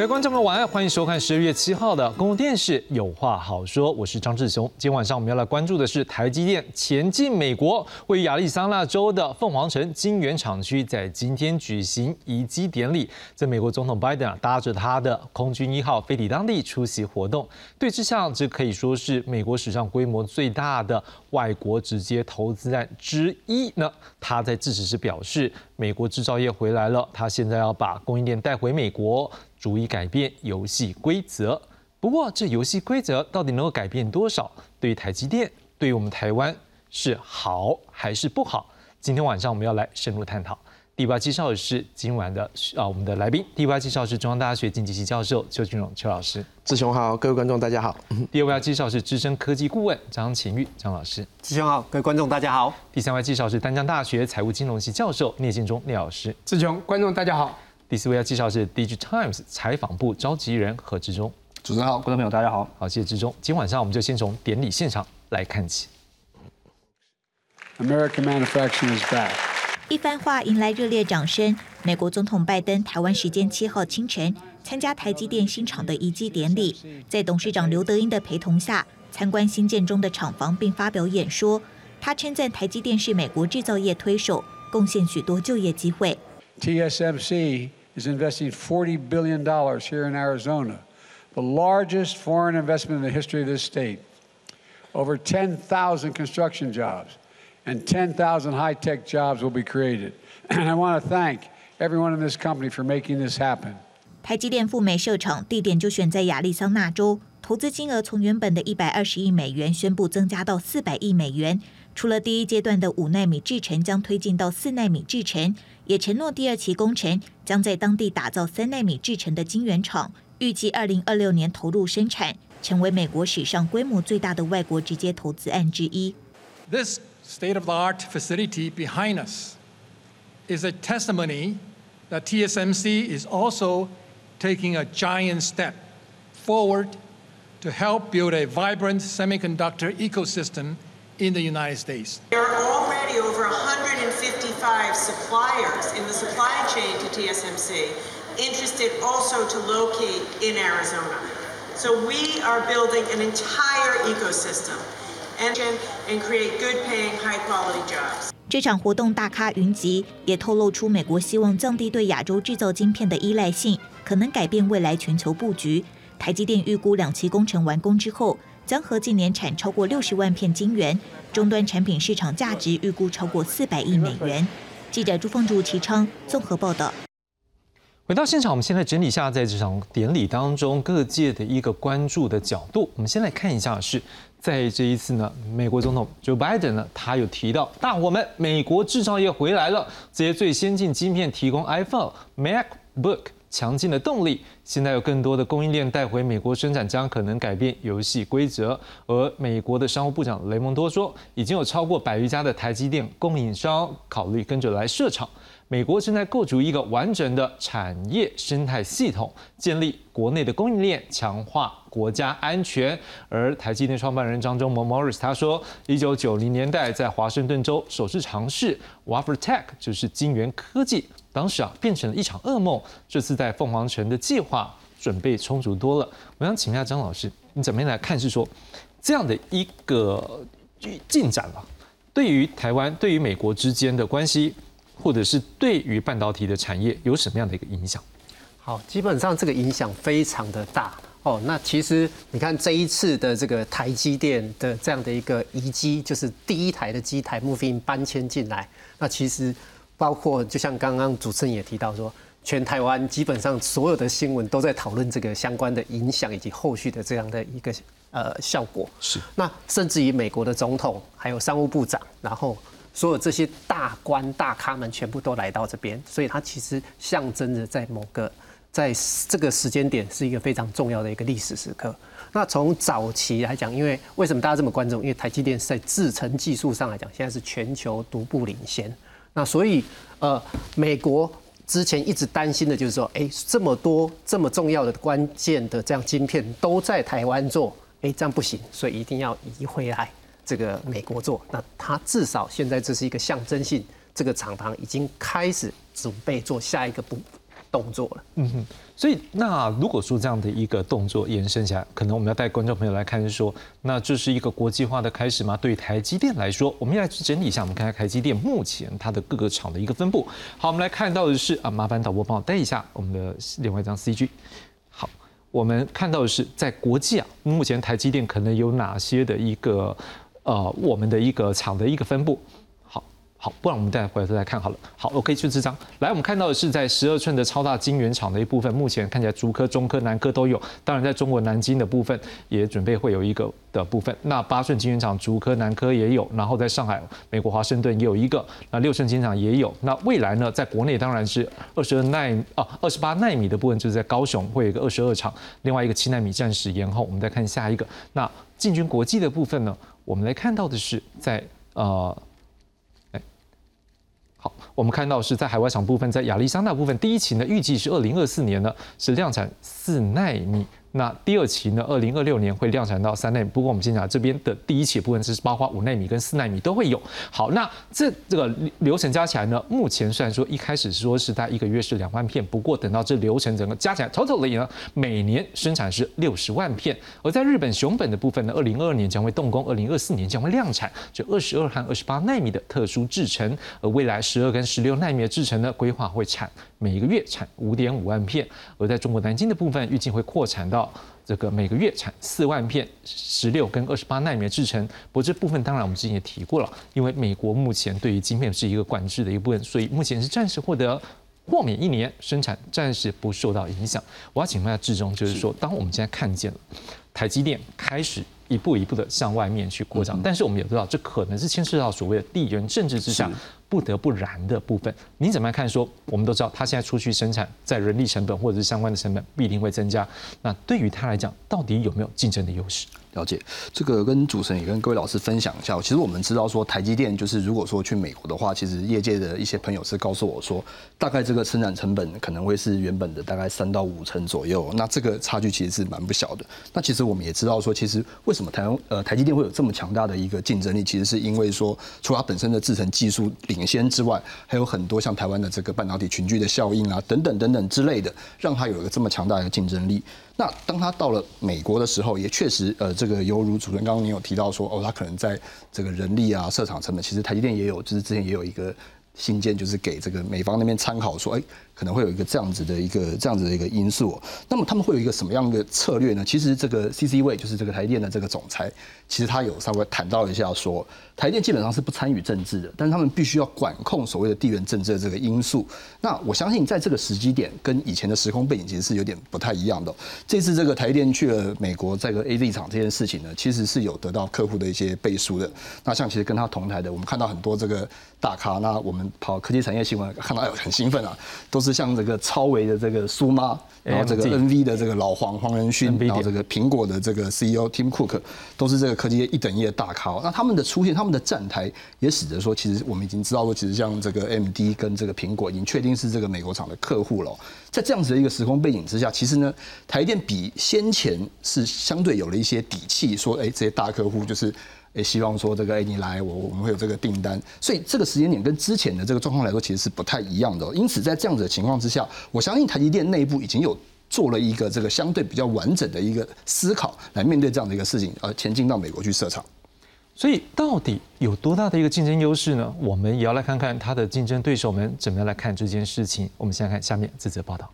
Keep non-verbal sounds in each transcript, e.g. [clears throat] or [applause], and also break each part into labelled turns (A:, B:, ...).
A: 各位观众朋友，晚安，欢迎收看十二月七号的公共电视《有话好说》，我是张志雄。今天晚上我们要来关注的是台积电前进美国，位于亚利桑那州的凤凰城晶圆厂区，在今天举行移机典礼。在美国总统拜登啊，搭着他的空军一号飞抵当地出席活动。对这项这可以说是美国史上规模最大的外国直接投资案之一呢。他在致辞时表示，美国制造业回来了，他现在要把供应链带回美国。逐一改变游戏规则，不过这游戏规则到底能够改变多少？对于台积电，对于我们台湾是好还是不好？今天晚上我们要来深入探讨。第八介绍的是今晚的啊，我们的来宾。第八介绍是中央大学经济系教授邱俊荣邱老师。
B: 志雄好，各位观众大家好。
A: 第二位要介绍是资深科技顾问张勤玉张老师。
C: 志雄好，各位观众大家好。
A: 第三位介绍是丹江大学财务金融系教授聂建忠聂老师。
D: 志雄观众大家好。
A: 第四位要介绍是《Digi Times》采访部召集人何志忠。
E: 主持人好，观众朋友大家好。
A: 好，谢谢志忠。今晚上我们就先从典礼现场来看起。
F: American manufacturing is back。
G: 一番话迎来热烈掌声。美国总统拜登台湾时间七号清晨参加台积电新厂的移机典礼，在董事长刘德英的陪同下参观新建中的厂房，并发表演说。他称赞台积电是美国制造业推手，贡献许多就业机会。
F: TSMC。is investing $40 billion here in Arizona, the largest foreign investment in the history of this state. Over 10,000 construction jobs and 10,000 high tech jobs will be created. [clears throat] And I want to thank everyone in this company for making this happen.
G: 台积电赴美设厂地点就选在亚利桑那州，投资金额从原本的一百二十亿美元宣布增加到四百亿美元。 除了第一阶段的五纳米制程将推进到四纳米制程，也承诺第二期工程将在当地打造三纳米制程的晶圆厂，预计二零二六年投入生产，成为美国史上规模最大的外国直接投资案之一。
H: This state-of-the-art facility behind us is a testimony that TSMC is also taking a giant step forward to help build a vibrant semiconductor ecosystem. In the United States.
I: There are already over 155 suppliers in the supply chain to TSMC interested also to locate in Arizona. So we are building an entire ecosystem and create good paying, high quality jobs.
G: 这场活动大咖云集，也透露出美国希望降低对亚洲制造晶片的依赖性，可能改变未来全球布局。台积电预估两期工程完工之后，将合计年产超过六十万片晶圆，终端产品市场价值预估超过四百亿美元。记者朱凤柱、齐昌综合报道。
A: 回到现场，我们现在整理一下在这场典礼当中各界的一个关注的角度。我们先来看一下，是在这一次呢，美国总统 Joe Biden 呢，他有提到，大伙们，美国制造业回来了，这些最先进晶片提供 iPhone、MacBook。强劲的动力，现在有更多的供应链带回美国生产，将可能改变游戏规则。而美国的商务部长雷蒙多说，已经有超过百余家的台积电供应商考虑跟着来设厂。美国正在构筑一个完整的产业生态系统，建立国内的供应链，强化国家安全。而台积电创办人张忠谋 Morris 他说，一九九零年代在华盛顿州首次尝试 Wafer Tech，就是晶圆科技，当时啊变成了一场噩梦。这次在凤凰城的计划准备充足多了。我想请教张老师，你怎么样来看？是说这样的一个进展了，对于台湾、对于美国之间的关系？或者是对于半导体的产业有什么样的一个影响？
C: 好，基本上这个影响非常的大哦。那其实你看这一次的这个台积电的这样的一个移机，就是第一台的机台 moving 搬迁进来。那其实包括就像刚刚主持人也提到说，全台湾基本上所有的新闻都在讨论这个相关的影响以及后续的这样的一个呃效果。
A: 是。
C: 那甚至于美国的总统还有商务部长，然后。所有这些大官大咖们全部都来到这边，所以它其实象征着在某个在这个时间点是一个非常重要的一个历史时刻。那从早期来讲，因为为什么大家这么关注？因为台积电在制程技术上来讲，现在是全球独步领先。那所以呃，美国之前一直担心的就是说，哎，这么多这么重要的关键的这样晶片都在台湾做，哎，这样不行，所以一定要移回来。这个美国做，那它至少现在这是一个象征性，这个厂房已经开始准备做下一个步动作了。
A: 嗯哼，所以那如果说这样的一个动作延伸下来，可能我们要带观众朋友来看，是说，那这是一个国际化的开始吗？对台积电来说，我们要来去整理一下，我们看看台积电目前它的各个厂的一个分布。好，我们来看到的是啊，麻烦导播帮我带一下我们的另外一张 CG。好，我们看到的是在国际啊，目前台积电可能有哪些的一个呃，我们的一个厂的一个分布。好好，不然我们再回头再看好了。好，OK，就这张。来，我们看到的是在十二寸的超大晶圆厂的一部分，目前看起来竹科、中科、南科都有。当然，在中国南京的部分也准备会有一个的部分。那八寸晶圆厂，竹科、南科也有。然后在上海、美国华盛顿也有一个。那六寸晶圆厂也有。那未来呢，在国内当然是二十二纳啊，二十八纳米的部分就是在高雄会有一个二十二厂，另外一个七纳米暂时延后。我们再看下一个。那进军国际的部分呢，我们来看到的是在呃。好，我们看到是在海外厂部分，在亚利桑那部分，第一期呢预计是二零二四年呢是量产四纳米。那第二期呢？二零二六年会量产到三纳米。不过我们先讲这边的第一期部分是包括五纳米跟四纳米都会有。好，那这这个流程加起来呢，目前虽然说一开始说是在一个月是两万片，不过等到这流程整个加起来，totally 呢，每年生产是六十万片。而在日本熊本的部分呢，二零二二年将会动工，二零二四年将会量产，就二十二和二十八纳米的特殊制程。而未来十二跟十六纳米的制程呢，规划会产每一个月产五点五万片。而在中国南京的部分，预计会扩产到。这个每个月产四万片十六跟二十八纳米的制程，不过这部分当然我们之前也提过了，因为美国目前对于晶片是一个管制的一部分，所以目前是暂时获得豁免一年，生产暂时不受到影响。我要请问一下志忠，就是说，当我们现在看见了台积电开始一步一步的向外面去扩张，但是我们也知道，这可能是牵涉到所谓的地缘政治之下。不得不然的部分，你怎么样看？说我们都知道，他现在出去生产，在人力成本或者是相关的成本必定会增加。那对于他来讲，到底有没有竞争的优势？
D: 了解这个跟主持人也跟各位老师分享一下。其实我们知道说，台积电就是如果说去美国的话，其实业界的一些朋友是告诉我说，大概这个生产成本可能会是原本的大概三到五成左右。那这个差距其实是蛮不小的。那其实我们也知道说，其实为什么台湾呃台积电会有这么强大的一个竞争力，其实是因为说，除了它本身的制程技术领先之外，还有很多像台湾的这个半导体群聚的效应啊，等等等等之类的，让它有一个这么强大的竞争力。那当他到了美国的时候，也确实，呃，这个犹如主持人刚刚您有提到说，哦，他可能在这个人力啊、设厂成本，其实台积电也有，就是之前也有一个信件，就是给这个美方那边参考说，哎。可能会有一个这样子的一个这样子的一个因素，那么他们会有一个什么样的策略呢？其实这个 C C 位就是这个台电的这个总裁，其实他有稍微谈到一下说，台电基本上是不参与政治的，但是他们必须要管控所谓的地缘政治的这个因素。那我相信在这个时机点跟以前的时空背景其实是有点不太一样的。这次这个台电去了美国这个 A Z 厂这件事情呢，其实是有得到客户的一些背书的。那像其实跟他同台的，我们看到很多这个大咖，那我们跑科技产业新闻看到很兴奋啊，都是。像这个超维的这个苏妈，然后这个 NV 的这个老黄黄仁勋，然后这个苹果的这个 CEO Tim Cook，都是这个科技业一等一的大咖。那他们的出现，他们的站台也使得说，其实我们已经知道说，其实像这个 MD 跟这个苹果已经确定是这个美国厂的客户了。在这样子的一个时空背景之下，其实呢，台电比先前是相对有了一些底气，说，哎，这些大客户就是。也希望说这个哎，你来我我们会有这个订单，所以这个时间点跟之前的这个状况来说，其实是不太一样的。因此在这样子的情况之下，我相信台积电内部已经有做了一个这个相对比较完整的一个思考，来面对这样的一个事情，而前进到美国去设厂。
A: 所以到底有多大的一个竞争优势呢？我们也要来看看他的竞争对手们怎么样来看这件事情。我们先来看下面这则报道。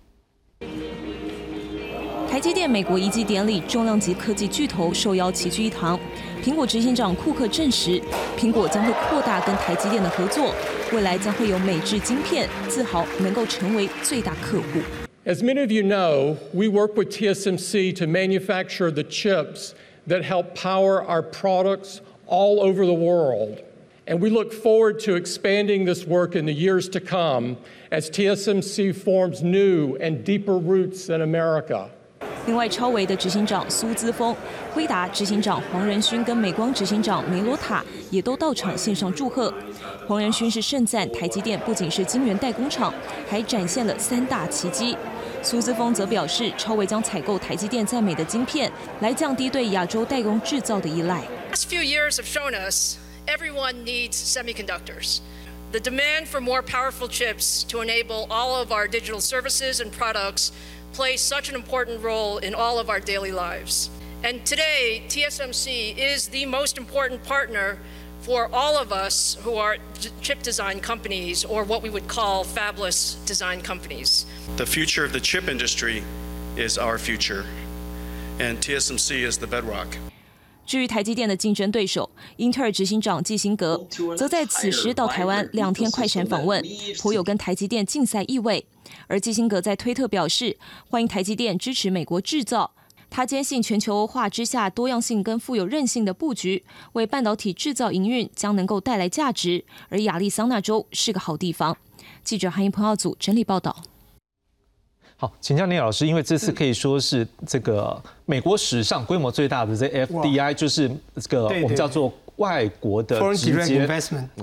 E: 台积电美国移机典礼，重量级科技巨头受邀齐聚一堂。苹果执行长库克证实，苹果将会扩大跟台积电的合作，未来将会有美制晶片，自豪能够成为最大客户。
J: As many of you know, we work with TSMC to manufacture the chips that help power our products all over the world. And we look forward to expanding this work in the years to come as TSMC forms new and deeper roots in America.
E: 另外，超维的执行长苏姿峰、辉达执行长黄仁勋跟美光执行长梅罗塔也都到场线上祝贺。黄仁勋是盛赞台积电不仅是晶圆代工厂，还展现了三大奇迹。苏姿峰则表示，超维将采购台积电在美的晶片，来降低对亚洲代工制造的依赖。
K: Last few years have shown us everyone needs semiconductors. The demand for more powerful chips to enable all of our digital services and products plays such an important role in all of our daily lives. And today, TSMC is the most important partner for all of us who are chip design companies or what we would call fabless design companies.
L: The future of the chip industry is our future, and TSMC is the bedrock.
E: 至于台积电的竞争对手英特尔执行长基辛格，则在此时到台湾两天快闪访问，颇有跟台积电竞赛意味。而基辛格在推特表示，欢迎台积电支持美国制造。他坚信全球化之下多样性跟富有韧性的布局，为半导体制造营运将能够带来价值。而亚利桑那州是个好地方。记者韩英彭耀组整理报道。
A: 好，请教聂老师，因为这次可以说是这个美国史上规模最大的这 FDI，就是这个我们叫做外国的直接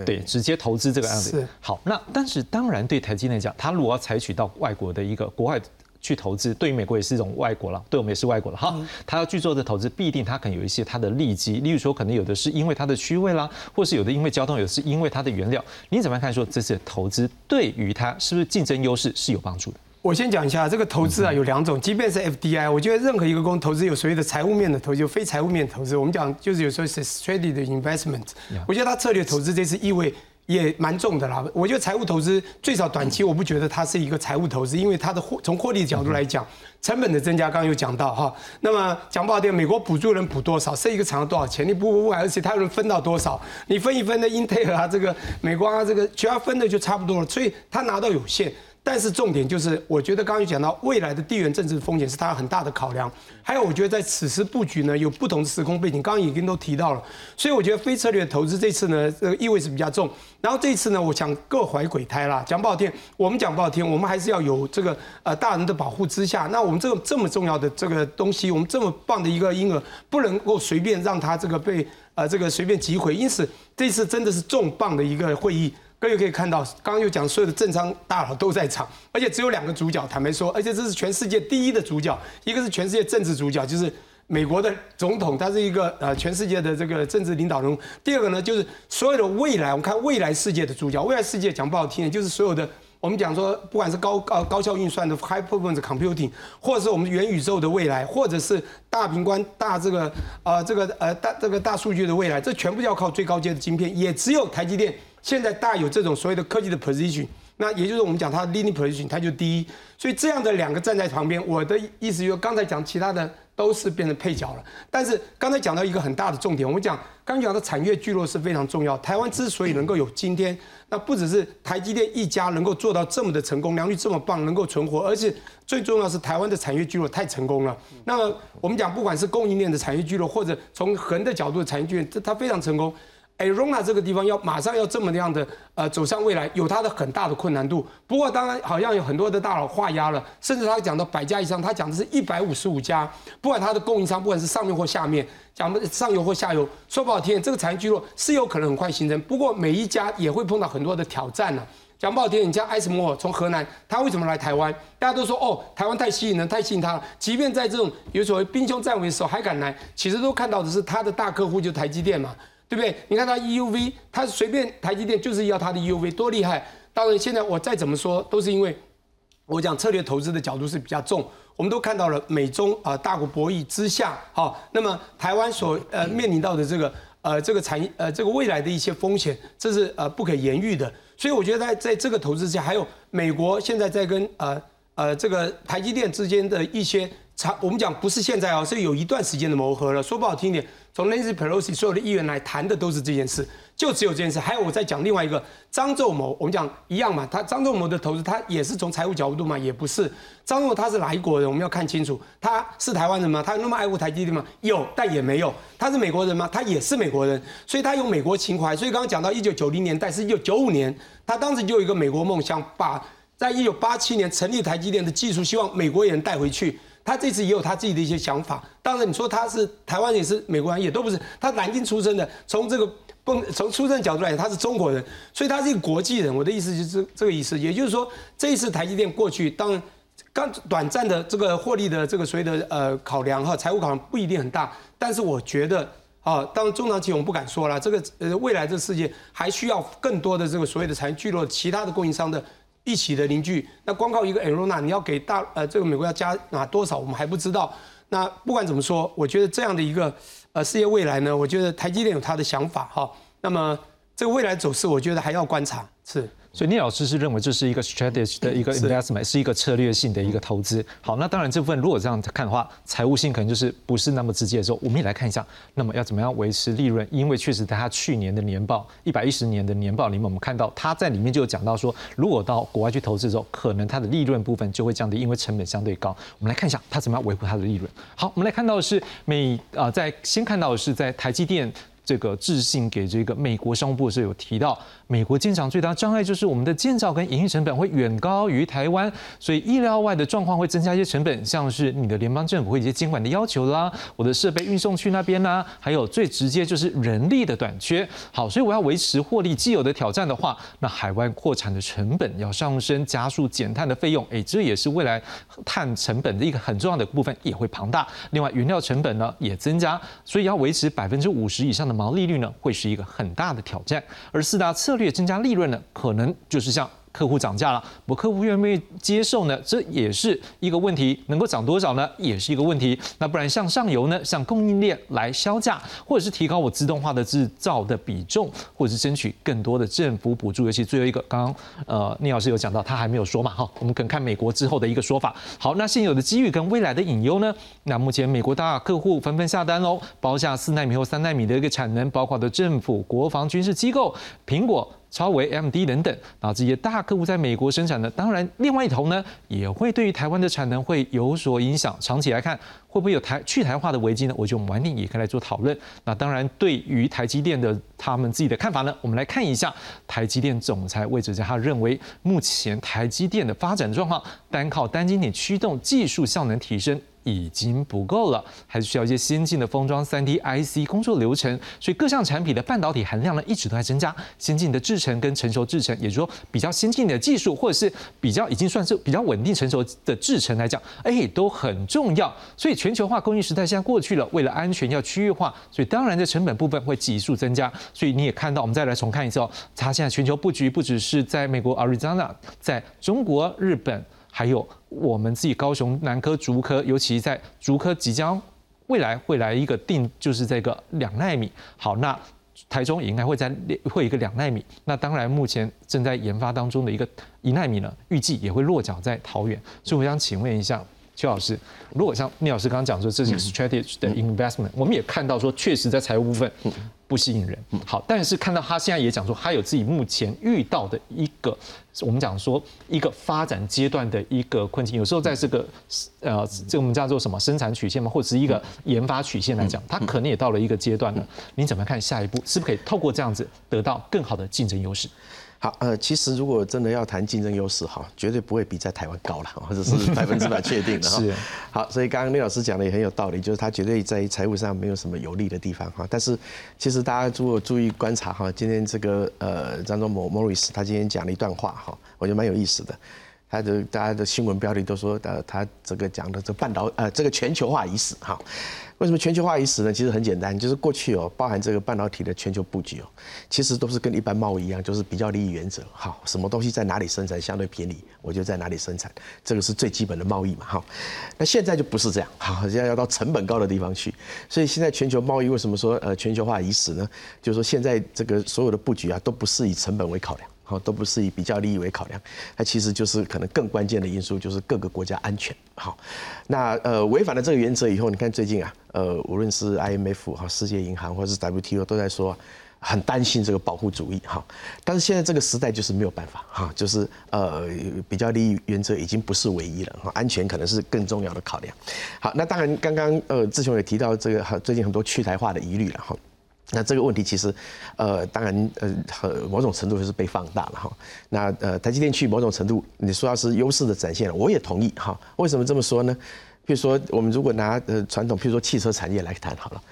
A: 对直接投资这个案子。好，那但是当然对台积电讲，它如果要采取到外国的一个国外去投资，对于美国也是一种外国了，对我们也是外国了。哈，他要去做的投资，必定他可能有一些他的利基，例如说可能有的是因为它的区位啦，或是有的因为交通，有的是因为它的原料。你怎么看说这次投资对于它是不是竞争优势是有帮助的？
M: 我先讲一下这个投资啊，有两种，即便是 FDI，我觉得任何一个公司投资有所谓的财务面的投资，有非财务面投资。我们讲就是有时候是 strategic investment，我觉得它策略投资这次意味也蛮重的啦。我觉得财务投资最少短期我不觉得它是一个财务投资，因为它的获从获利的角度来讲，成本的增加刚刚有讲到哈。那么讲不好听，美国补助能补多少，设一个厂要多少钱，你补不完，而且它能分到多少，你分一分的 Intel 啊，这个美光啊，这个只要分的就差不多了，所以它拿到有限。但是重点就是，我觉得刚刚讲到未来的地缘政治风险是它很大的考量。还有，我觉得在此时布局呢，有不同的时空背景，刚刚已经都提到了。所以我觉得非策略投资这次呢，这个意味是比较重。然后这次呢，我想各怀鬼胎啦，讲不好听，我们讲不好听，我们还是要有这个呃大人的保护之下。那我们这个这么重要的这个东西，我们这么棒的一个婴儿，不能够随便让他这个被呃这个随便击毁。因此这次真的是重磅的一个会议。各位可以看到，刚刚又讲所有的政商大佬都在场，而且只有两个主角。坦白说，而且这是全世界第一的主角，一个是全世界政治主角，就是美国的总统，他是一个呃全世界的这个政治领导人。第二个呢，就是所有的未来，我们看未来世界的主角。未来世界讲不好听，就是所有的我们讲说，不管是高高高效运算的 high performance computing，或者是我们元宇宙的未来，或者是大平观大这个呃这个呃大这个大数据的未来，这全部要靠最高阶的晶片，也只有台积电。现在大有这种所谓的科技的 position，那也就是我们讲它 leading position，它就第一。所以这样的两个站在旁边，我的意思就是刚才讲其他的都是变成配角了。但是刚才讲到一个很大的重点，我们讲刚讲的产业聚落是非常重要。台湾之所以能够有今天，那不只是台积电一家能够做到这么的成功，良率这么棒，能够存活，而且最重要是台湾的产业聚落太成功了。那么我们讲不管是供应链的产业聚落，或者从横的角度的产业聚落，这它非常成功。哎，Rona 这个地方要马上要这么样的呃走向未来，有它的很大的困难度。不过当然好像有很多的大佬画押了，甚至他讲到百家以上，他讲的是一百五十五家，不管它的供应商，不管是上面或下面，讲的上游或下游，说不好听，这个产业聚落是有可能很快形成。不过每一家也会碰到很多的挑战呢。讲不好听，你像艾斯摩尔从河南，他为什么来台湾？大家都说哦，台湾太吸引人，太吸引他了。即便在这种有所谓兵凶战危的时候还敢来，其实都看到的是他的大客户就台积电嘛。对不对？你看它 EUV，它随便台积电就是要它的 EUV，多厉害！当然，现在我再怎么说，都是因为我讲策略投资的角度是比较重。我们都看到了美中啊大国博弈之下，好，那么台湾所呃面临到的这个呃这个产业呃这个未来的一些风险，这是呃不可言喻的。所以我觉得在在这个投资下，还有美国现在在跟呃呃这个台积电之间的一些长，我们讲不是现在哦，是有一段时间的磨合了。说不好听点。从 Nancy Pelosi 所有的议员来谈的都是这件事，就只有这件事。还有我在讲另外一个张仲谋，我们讲一样嘛，他张仲谋的投资他也是从财务角度嘛，也不是。张仲谋他是哪一国人？我们要看清楚，他是台湾人吗？他有那么爱护台积电吗？有，但也没有。他是美国人吗？他也是美国人，所以他有美国情怀。所以刚刚讲到一九九零年代，是一九九五年，他当时就有一个美国梦想，把在一九八七年成立台积电的技术，希望美国人带回去。他这次也有他自己的一些想法。当然，你说他是台湾人也是美国人，也都不是。他南京出生的，从这个蹦从出生角度来讲，他是中国人，所以他是一个国际人。我的意思就是这个意思。也就是说，这一次台积电过去，当刚短暂的这个获利的这个所谓的呃考量哈，财务考量不一定很大。但是我觉得啊，当中长期我们不敢说了，这个呃未来这个世界还需要更多的这个所谓的产业聚落，其他的供应商的一起的凝聚。那光靠一个 a r o n a 你要给大呃这个美国要加拿多少，我们还不知道。那不管怎么说，我觉得这样的一个呃事业未来呢，我觉得台积电有它的想法哈。那么这个未来走势，我觉得还要观察。是。
A: 所以聂老师是认为这是一个 strategy 的一个 investment，是一个策略性的一个投资。好，那当然这部分如果这样看的话，财务性可能就是不是那么直接的时候，我们也来看一下，那么要怎么样维持利润？因为确实在他去年的年报一百一十年的年报里面，我们看到他在里面就有讲到说，如果到国外去投资的时候，可能它的利润部分就会降低，因为成本相对高。我们来看一下他怎么样维护它的利润。好，我们来看到的是美啊，在先看到的是在台积电。这个致信给这个美国商务部是有提到，美国建厂最大障碍就是我们的建造跟营运成本会远高于台湾，所以意料外的状况会增加一些成本，像是你的联邦政府会一些监管的要求啦，我的设备运送去那边啦，还有最直接就是人力的短缺。好，所以我要维持获利既有的挑战的话，那海外扩产的成本要上升，加速减碳的费用，哎，这也是未来碳成本的一个很重要的部分，也会庞大。另外，原料成本呢也增加，所以要维持百分之五十以上的。毛利率呢，会是一个很大的挑战，而四大策略增加利润呢，可能就是像。客户涨价了，我客户愿不愿意接受呢？这也是一个问题。能够涨多少呢？也是一个问题。那不然向上游呢？向供应链来销价，或者是提高我自动化的制造的比重，或者是争取更多的政府补助。尤其最后一个，刚刚呃聂老师有讲到，他还没有说嘛，哈，我们可能看美国之后的一个说法。好，那现有的机遇跟未来的隐忧呢？那目前美国大客户纷纷下单喽，包下四纳米或三纳米的一个产能，包括的政府、国防、军事机构、苹果。超维、MD 等等，那这些大客户在美国生产的，当然另外一头呢，也会对于台湾的产能会有所影响。长期来看，会不会有台去台化的危机呢？我觉得我们晚点也可以来做讨论。那当然，对于台积电的他们自己的看法呢，我们来看一下台积电总裁魏哲家，他认为目前台积电的发展状况，单靠单晶点驱动技术效能提升。已经不够了，还是需要一些先进的封装、三 D IC 工作流程。所以各项产品的半导体含量呢，一直都在增加。先进的制程跟成熟制程，也就是说比较先进的技术，或者是比较已经算是比较稳定成熟的制程来讲，哎，都很重要。所以全球化供应时代现在过去了，为了安全要区域化，所以当然在成本部分会急速增加。所以你也看到，我们再来重看一次哦，它现在全球布局不只是在美国 Arizona，在中国、日本。还有我们自己高雄南科竹科，尤其在竹科即将未来会来一个定，就是这个两纳米。好，那台中也应该会在会一个两纳米。那当然目前正在研发当中的一个一纳米呢，预计也会落脚在桃园。所以我想请问一下邱老师，如果像聂老师刚刚讲说这是 strategy 的 investment，我们也看到说确实在财务部分。不吸引人，好，但是看到他现在也讲说，他有自己目前遇到的一个，我们讲说一个发展阶段的一个困境。有时候在这个呃，这我们叫做什么生产曲线嘛，或者是一个研发曲线来讲，他可能也到了一个阶段了。您怎么看下一步是不是可以透过这样子得到更好的竞争优势？
B: 好，呃，其实如果真的要谈竞争优势哈，绝对不会比在台湾高了，或者是百分之百确定的哈。[laughs] 是。好，所以刚刚聂老师讲的也很有道理，就是他绝对在财务上没有什么有利的地方哈。但是其实大家如果注意观察哈，今天这个呃张忠谋 Morris 他今天讲了一段话哈，我觉得蛮有意思的。他的大家的新闻标题都说呃他这个讲的这半导呃这个全球化已死哈。为什么全球化已死呢？其实很简单，就是过去哦，包含这个半导体的全球布局哦，其实都是跟一般贸易一样，就是比较利益原则。好，什么东西在哪里生产相对便宜，我就在哪里生产，这个是最基本的贸易嘛。好，那现在就不是这样，好，现在要到成本高的地方去。所以现在全球贸易为什么说呃全球化已死呢？就是说现在这个所有的布局啊，都不是以成本为考量。好，都不是以比较利益为考量，它其实就是可能更关键的因素，就是各个国家安全。好，那呃违反了这个原则以后，你看最近啊，呃无论是 IMF 哈、世界银行或者是 WTO 都在说很担心这个保护主义哈。但是现在这个时代就是没有办法哈，就是呃比较利益原则已经不是唯一了哈，安全可能是更重要的考量。好，那当然刚刚呃志雄也提到这个最近很多去台化的疑虑了哈。那这个问题其实，呃，当然，呃，某种程度就是被放大了哈。那呃，台积电去某种程度，你说要是优势的展现，我也同意哈。为什么这么说呢？比如说，我们如果拿呃传统，譬如说汽车产业来谈好了，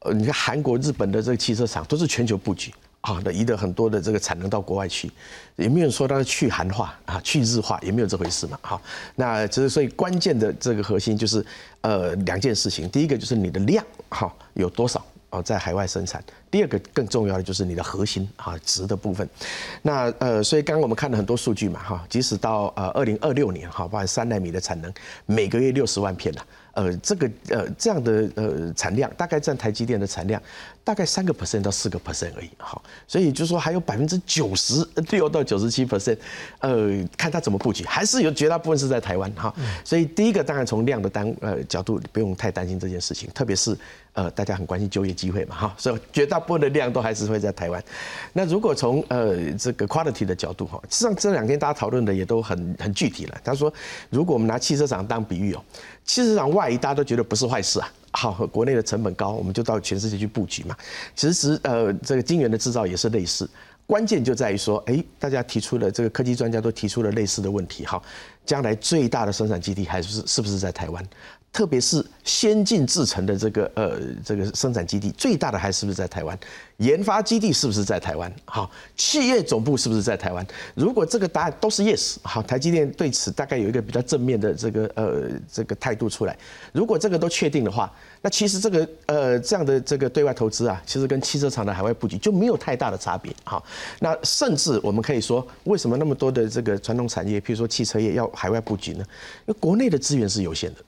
B: 呃，你看韩国、日本的这个汽车厂都是全球布局啊，的移的很多的这个产能到国外去，也没有说它是去韩化啊、去日化，也没有这回事嘛。好，那就是所以关键的这个核心就是呃两件事情，第一个就是你的量哈有多少。哦，在海外生产。第二个更重要的就是你的核心啊值的部分。那呃，所以刚刚我们看了很多数据嘛哈，即使到呃二零二六年哈，包含三纳米的产能，每个月六十万片了。呃，这个呃这样的呃产量，大概占台积电的产量大概三个 percent 到四个 percent 而已，好，所以就说还有百分之九十六到九十七 percent，呃，看它怎么布局，还是有绝大部分是在台湾哈，所以第一个当然从量的单呃角度不用太担心这件事情，特别是呃大家很关心就业机会嘛哈，所以绝大部分的量都还是会在台湾。那如果从呃这个 quality 的角度哈，实际上这两天大家讨论的也都很很具体了。他说，如果我们拿汽车厂当比喻哦。汽车厂外移，大家都觉得不是坏事啊。好，国内的成本高，我们就到全世界去布局嘛。其实，呃，这个晶圆的制造也是类似，关键就在于说，哎，大家提出了这个科技专家都提出了类似的问题。哈，将来最大的生产基地还是是不是在台湾？特别是先进制程的这个呃这个生产基地，最大的还是不是在台湾？研发基地是不是在台湾？好，企业总部是不是在台湾？如果这个答案都是 yes，好，台积电对此大概有一个比较正面的这个呃这个态度出来。如果这个都确定的话，那其实这个呃这样的这个对外投资啊，其实跟汽车厂的海外布局就没有太大的差别。好，那甚至我们可以说，为什么那么多的这个传统产业，譬如说汽车业要海外布局呢？因为国内的资源是有限的。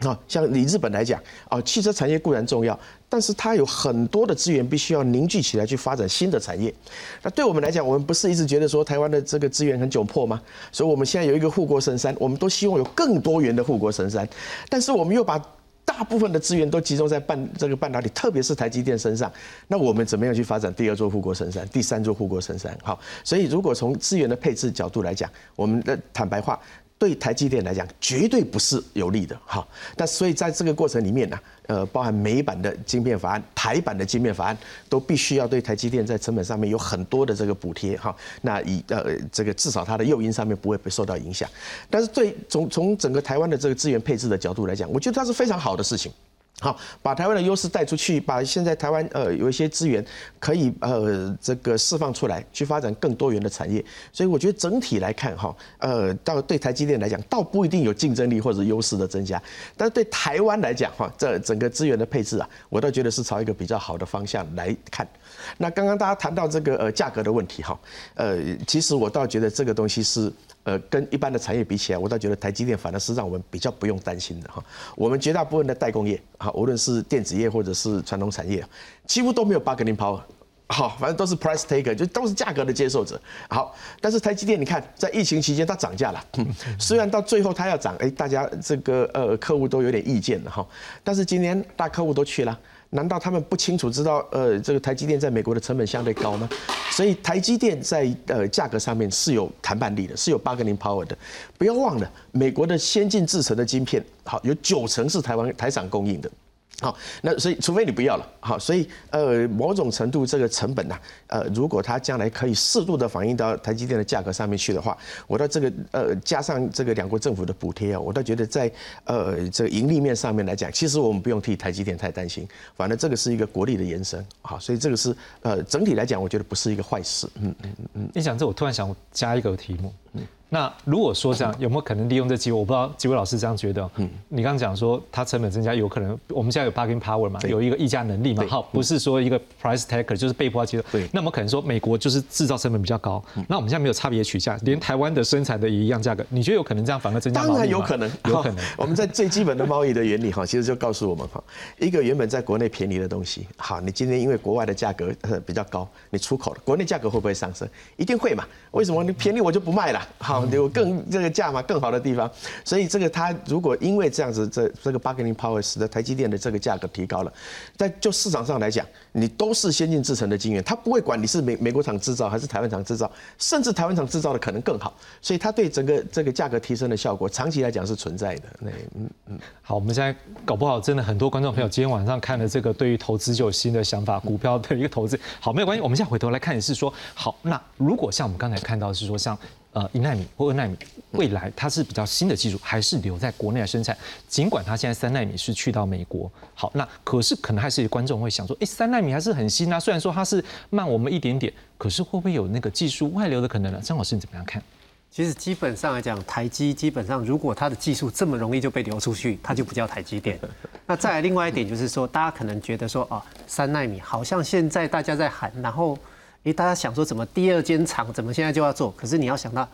B: 啊，像以日本来讲，哦，汽车产业固然重要，但是它有很多的资源必须要凝聚起来去发展新的产业。那对我们来讲，我们不是一直觉得说台湾的这个资源很窘迫吗？所以我们现在有一个护国神山，我们都希望有更多元的护国神山，但是我们又把大部分的资源都集中在半这个半导体，特别是台积电身上。那我们怎么样去发展第二座护国神山、第三座护国神山？好，所以如果从资源的配置角度来讲，我们的坦白话。对台积电来讲，绝对不是有利的。哈，那所以在这个过程里面呢，呃，包含美版的晶片法案、台版的晶片法案，都必须要对台积电在成本上面有很多的这个补贴。哈，那以呃这个至少它的诱因上面不会被受到影响。但是对从从整个台湾的这个资源配置的角度来讲，我觉得它是非常好的事情。好，把台湾的优势带出去，把现在台湾呃有一些资源可以呃这个释放出来，去发展更多元的产业。所以我觉得整体来看哈，呃，到对台积电来讲，倒不一定有竞争力或者优势的增加，但是对台湾来讲哈，这整个资源的配置啊，我倒觉得是朝一个比较好的方向来看。那刚刚大家谈到这个呃价格的问题哈，呃，其实我倒觉得这个东西是。呃，跟一般的产业比起来，我倒觉得台积电反而是让我们比较不用担心的哈。我们绝大部分的代工业啊，无论是电子业或者是传统产业，几乎都没有 bargaining power，好，反正都是 price taker，就都是价格的接受者。好，但是台积电，你看在疫情期间它涨价了，[laughs] 虽然到最后它要涨，哎，大家这个呃客户都有点意见了哈，但是今年大客户都去了。难道他们不清楚知道，呃，这个台积电在美国的成本相对高吗？所以台积电在呃价格上面是有谈判力的，是有 bargaining power 的。不要忘了，美国的先进制成的晶片，好，有九成是台湾台厂供应的。好，那所以除非你不要了，好，所以呃某种程度这个成本呐，呃如果它将来可以适度的反映到台积电的价格上面去的话，我到这个呃加上这个两国政府的补贴啊，我倒觉得在呃这个盈利面上面来讲，其实我们不用替台积电太担心，反正这个是一个国力的延伸，好，所以这个是呃整体来讲，我觉得不是一个坏事。嗯
A: 嗯嗯。你讲这，我突然想加一个题目。嗯。那如果说这样，有没有可能利用这机会？我不知道几位老师这样觉得。嗯，你刚刚讲说它成本增加，有可能我们现在有 bargaining power 嘛，有一个议价能力嘛。好，不是说一个 price taker 就是被迫要接受。对。那么可能说美国就是制造成本比较高，那我们现在没有差别取价，连台湾的生产的也一样价格，你觉得有可能这样反而增加？
B: 当然有可能，[laughs]
A: 有可能。
B: 我们在最基本的贸易的原理哈，[laughs] 其实就告诉我们哈，一个原本在国内便宜的东西，好，你今天因为国外的价格比较高，你出口了，国内价格会不会上升？一定会嘛？为什么？你便宜我就不卖了，好，有更这。个价嘛更好的地方，所以这个它如果因为这样子，这这个 bargaining power 使得台积电的这个价格提高了，在就市场上来讲，你都是先进制成的晶圆，它不会管你是美美国厂制造还是台湾厂制造，甚至台湾厂制造的可能更好，所以它对整个这个价格提升的效果，长期来讲是存在的。那嗯
A: 嗯，好，我们现在搞不好真的很多观众朋友今天晚上看了这个，对于投资就有新的想法，股票的一个投资，好没有关系，我们现在回头来看也是说，好，那如果像我们刚才看到是说像。呃，一纳米或二纳米，未来它是比较新的技术，还是留在国内来生产？尽管它现在三纳米是去到美国，好，那可是可能还是观众会想说，哎，三纳米还是很新啊。虽然说它是慢我们一点点，可是会不会有那个技术外流的可能呢？张老师你怎么样看？
C: 其实基本上来讲，台积基本上如果它的技术这么容易就被流出去，它就不叫台积电。[laughs] 那再来另外一点就是说，大家可能觉得说，哦，三纳米好像现在大家在喊，然后，诶，大家想说怎么第二间厂怎么现在就要做？可是你要想到，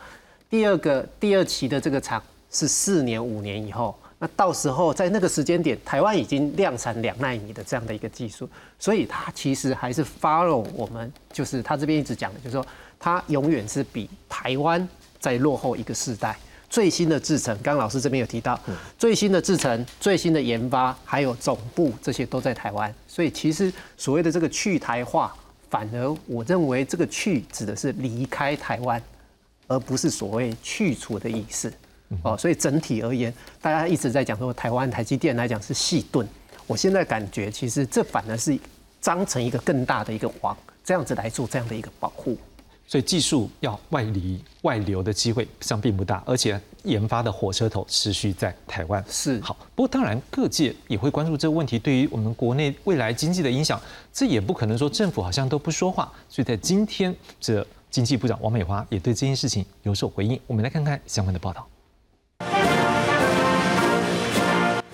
C: 第二个第二期的这个厂是四年五年以后，那到时候在那个时间点，台湾已经量产两纳米的这样的一个技术，所以它其实还是 follow 我们，就是他这边一直讲的，就是说它永远是比台湾。在落后一个世代，最新的制程，刚刚老师这边有提到，最新的制程、最新的研发，还有总部这些都在台湾，所以其实所谓的这个去台化，反而我认为这个去指的是离开台湾，而不是所谓去除的意思。哦，所以整体而言，大家一直在讲说台湾台积电来讲是细盾，我现在感觉其实这反而是张成一个更大的一个网，这样子来做这样的一个保护。
A: 所以技术要外离外流的机会像并不大，而且研发的火车头持续在台湾。
C: 是
A: 好，不过当然各界也会关注这个问题对于我们国内未来经济的影响，这也不可能说政府好像都不说话。所以在今天，这经济部长王美华也对这件事情有所回应。我们来看看相关的报道。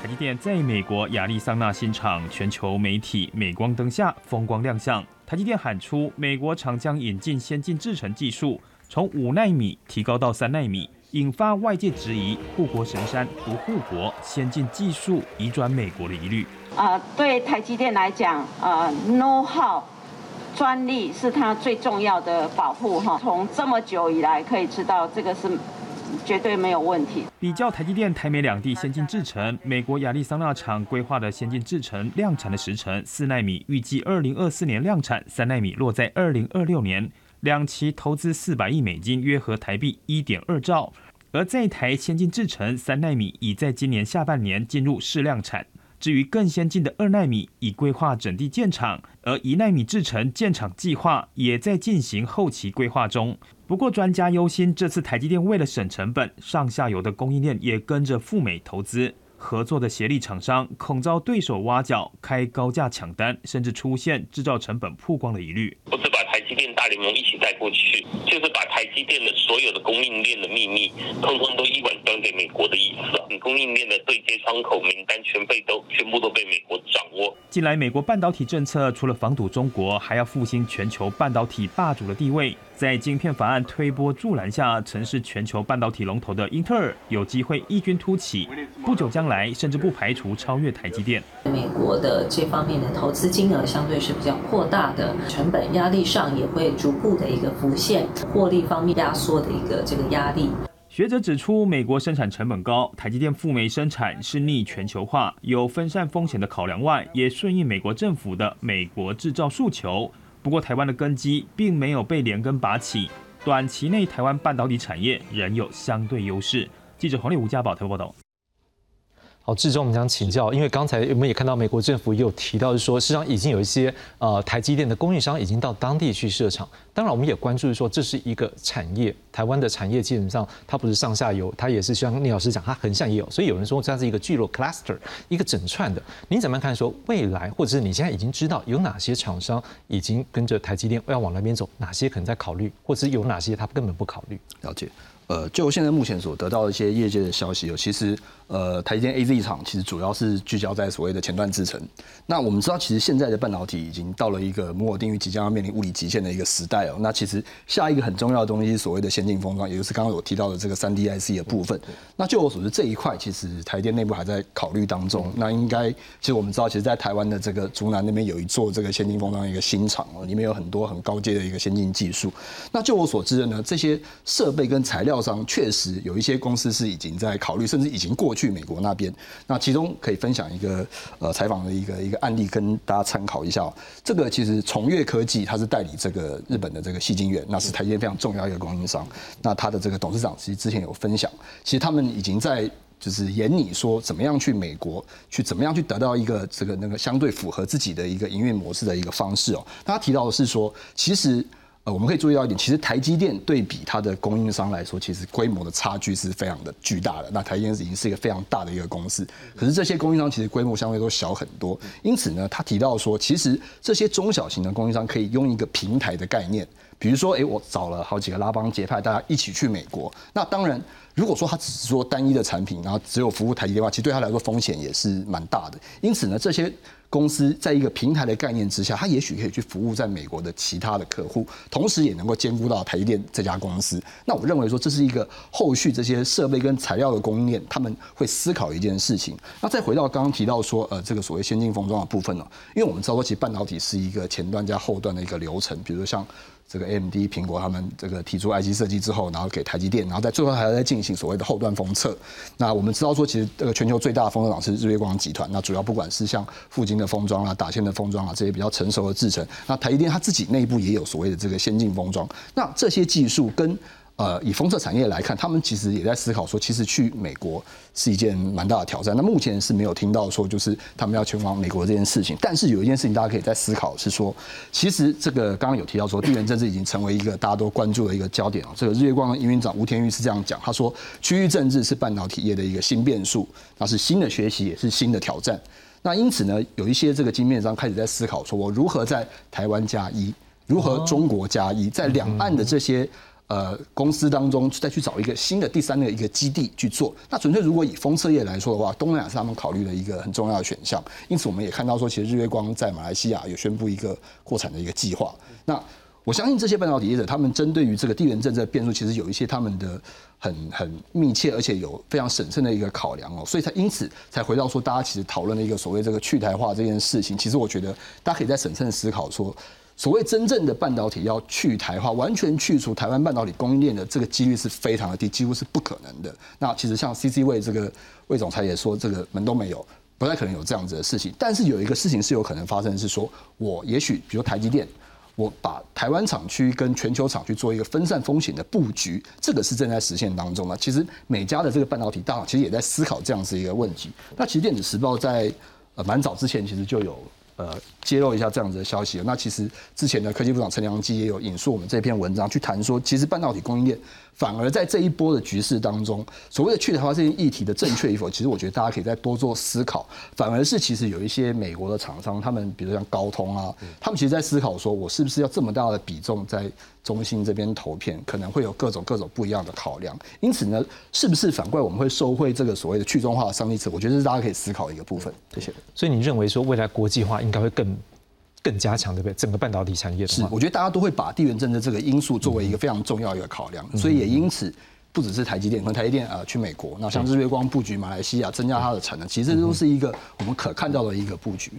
N: 台积电在美国亚利桑那新厂，全球媒体镁光灯下风光亮相。台积电喊出，美国厂将引进先进制程技术，从五纳米提高到三纳米，引发外界质疑护国神山不护国，先进技术移转美国的疑虑。
O: 啊，对台积电来讲，呃，know how 专利是它最重要的保护哈。从这么久以来可以知道，这个是。绝对没有问题。
N: 比较台积电、台美两地先进制程，美国亚利桑那厂规划的先进制程量产的时程，四纳米预计二零二四年量产，三纳米落在二零二六年。两期投资四百亿美金，约合台币一点二兆。而这台先进制程三纳米已在今年下半年进入试量产。至于更先进的二纳米，已规划整地建厂，而一纳米制程建厂计划也在进行后期规划中。不过，专家忧心，这次台积电为了省成本，上下游的供应链也跟着赴美投资，合作的协力厂商恐遭对手挖角，开高价抢单，甚至出现制造成本曝光的疑虑。
P: 积电大联盟一起带过去，就是把台积电的所有的供应链的秘密，通通都一碗端给美国的意思。供应链的对接窗口名单全被都全部都被美国掌握。
N: 近来，美国半导体政策除了防堵中国，还要复兴全球半导体霸主的地位。在晶片法案推波助澜下，曾是全球半导体龙头的英特尔有机会异军突起，不久将来甚至不排除超越台积电。
Q: 美国的这方面的投资金额相对是比较扩大的，成本压力上也会逐步的一个浮现，获利方面压缩的一个这个压力。
N: 学者指出，美国生产成本高，台积电赴美生产是逆全球化，有分散风险的考量外，也顺应美国政府的美国制造诉求。不过，台湾的根基并没有被连根拔起，短期内台湾半导体产业仍有相对优势。记者黄丽吴家宝台报道。
A: 好，志忠，我们想请教，因为刚才我们也看到美国政府也有提到，是说实际上已经有一些呃台积电的供应商已经到当地去设厂。当然，我们也关注说这是一个产业，台湾的产业基本上它不是上下游，它也是像聂老师讲，它横向也有。所以有人说它是一个聚落 cluster，一个整串的。您怎么看？说未来或者是你现在已经知道有哪些厂商已经跟着台积电要往那边走，哪些可能在考虑，或者是有哪些它根本不考虑？
D: 了解。呃，就现在目前所得到的一些业界的消息，有其实呃，台积电 A Z 厂其实主要是聚焦在所谓的前段制程。那我们知道，其实现在的半导体已经到了一个摩尔定律即将要面临物理极限的一个时代哦。那其实下一个很重要的东西，所谓的先进封装，也就是刚刚我提到的这个三 D I C 的部分。那就我所知，这一块其实台电内部还在考虑当中。那应该，其实我们知道，其实，在台湾的这个竹南那边有一座这个先进封装一个新厂哦，里面有很多很高阶的一个先进技术。那就我所知的呢，这些设备跟材料商确实。有一些公司是已经在考虑，甚至已经过去美国那边。那其中可以分享一个呃采访的一个一个案例，跟大家参考一下。这个其实崇越科技，它是代理这个日本的这个细晶圆，那是台积电非常重要一个供应商。那他的这个董事长其实之前有分享，其实他们已经在就是演你说怎么样去美国，去怎么样去得到一个这个那个相对符合自己的一个营运模式的一个方式哦。他提到的是说，其实。呃，我们可以注意到一点，其实台积电对比它的供应商来说，其实规模的差距是非常的巨大的。那台积电已经是一个非常大的一个公司，可是这些供应商其实规模相对都小很多。因此呢，他提到说，其实这些中小型的供应商可以用一个平台的概念，比如说，哎，我找了好几个拉帮结派，大家一起去美国。那当然，如果说他只是说单一的产品，然后只有服务台积电的话，其实对他来说风险也是蛮大的。因此呢，这些。公司在一个平台的概念之下，它也许可以去服务在美国的其他的客户，同时也能够兼顾到台积电这家公司。那我认为说这是一个后续这些设备跟材料的供应链他们会思考一件事情。那再回到刚刚提到说，呃，这个所谓先进封装的部分呢，因为我们知道说其实半导体是一个前端加后端的一个流程，比如说像。这个 M D、苹果他们这个提出 IC 设计之后，然后给台积电，然后在最后还要再进行所谓的后端封测。那我们知道说，其实这个全球最大的封测厂是日月光集团。那主要不管是像附近的封装啊、打线的封装啊这些比较成熟的制成，那台积电它自己内部也有所谓的这个先进封装。那这些技术跟呃，以封测产业来看，他们其实也在思考说，其实去美国是一件蛮大的挑战。那目前是没有听到说，就是他们要前往美国这件事情。但是有一件事情大家可以在思考是说，其实这个刚刚有提到说，地缘政治已经成为一个大家都关注的一个焦点哦。这个日月光的营运长吴天玉是这样讲，他说，区域政治是半导体业的一个新变数，那是新的学习，也是新的挑战。那因此呢，有一些这个晶片商开始在思考说，我如何在台湾加一，如何中国加一，在两岸的这些。呃，公司当中再去找一个新的第三个一个基地去做。那纯粹如果以风车业来说的话，东南亚是他们考虑的一个很重要的选项。因此，我们也看到说，其实日月光在马来西亚有宣布一个扩产的一个计划。那我相信这些半导体业者，他们针对于这个地缘政治的变数，其实有一些他们的很很密切，而且有非常审慎的一个考量哦。所以才因此才回到说，大家其实讨论的一个所谓这个去台化这件事情，其实我觉得大家可以在审慎思考说。所谓真正的半导体要去台化，完全去除台湾半导体供应链的这个几率是非常的低，几乎是不可能的。那其实像 CC 魏这个魏总裁也说，这个门都没有，不太可能有这样子的事情。但是有一个事情是有可能发生，是说我也许比如台积电，我把台湾厂区跟全球厂区做一个分散风险的布局，这个是正在实现当中的。其实每家的这个半导体大厂其实也在思考这样子一个问题。那其实电子时报在呃蛮早之前其实就有。呃，揭露一下这样子的消息。那其实之前的科技部长陈良基也有引述我们这篇文章，去谈说，其实半导体供应链反而在这一波的局势当中，所谓的去台化这件议题的正确与否，其实我觉得大家可以再多做思考。反而是其实有一些美国的厂商，他们比如像高通啊，他们其实在思考说，我是不是要这么大的比重在。中心这边投片可能会有各种各种不一样的考量，因此呢，是不是反过来我们会受惠这个所谓的去中化的商机？我觉得是大家可以思考的一个部分。谢谢。
A: 所以你认为说未来国际化应该会更更加强，对不对？整个半导体产业
D: 是，我觉得大家都会把地缘政治这个因素作为一个非常重要一个考量，所以也因此不只是台积电，可能台积电啊去美国，那像日月光布局马来西亚，增加它的产能，其实都是一个我们可看到的一个布局。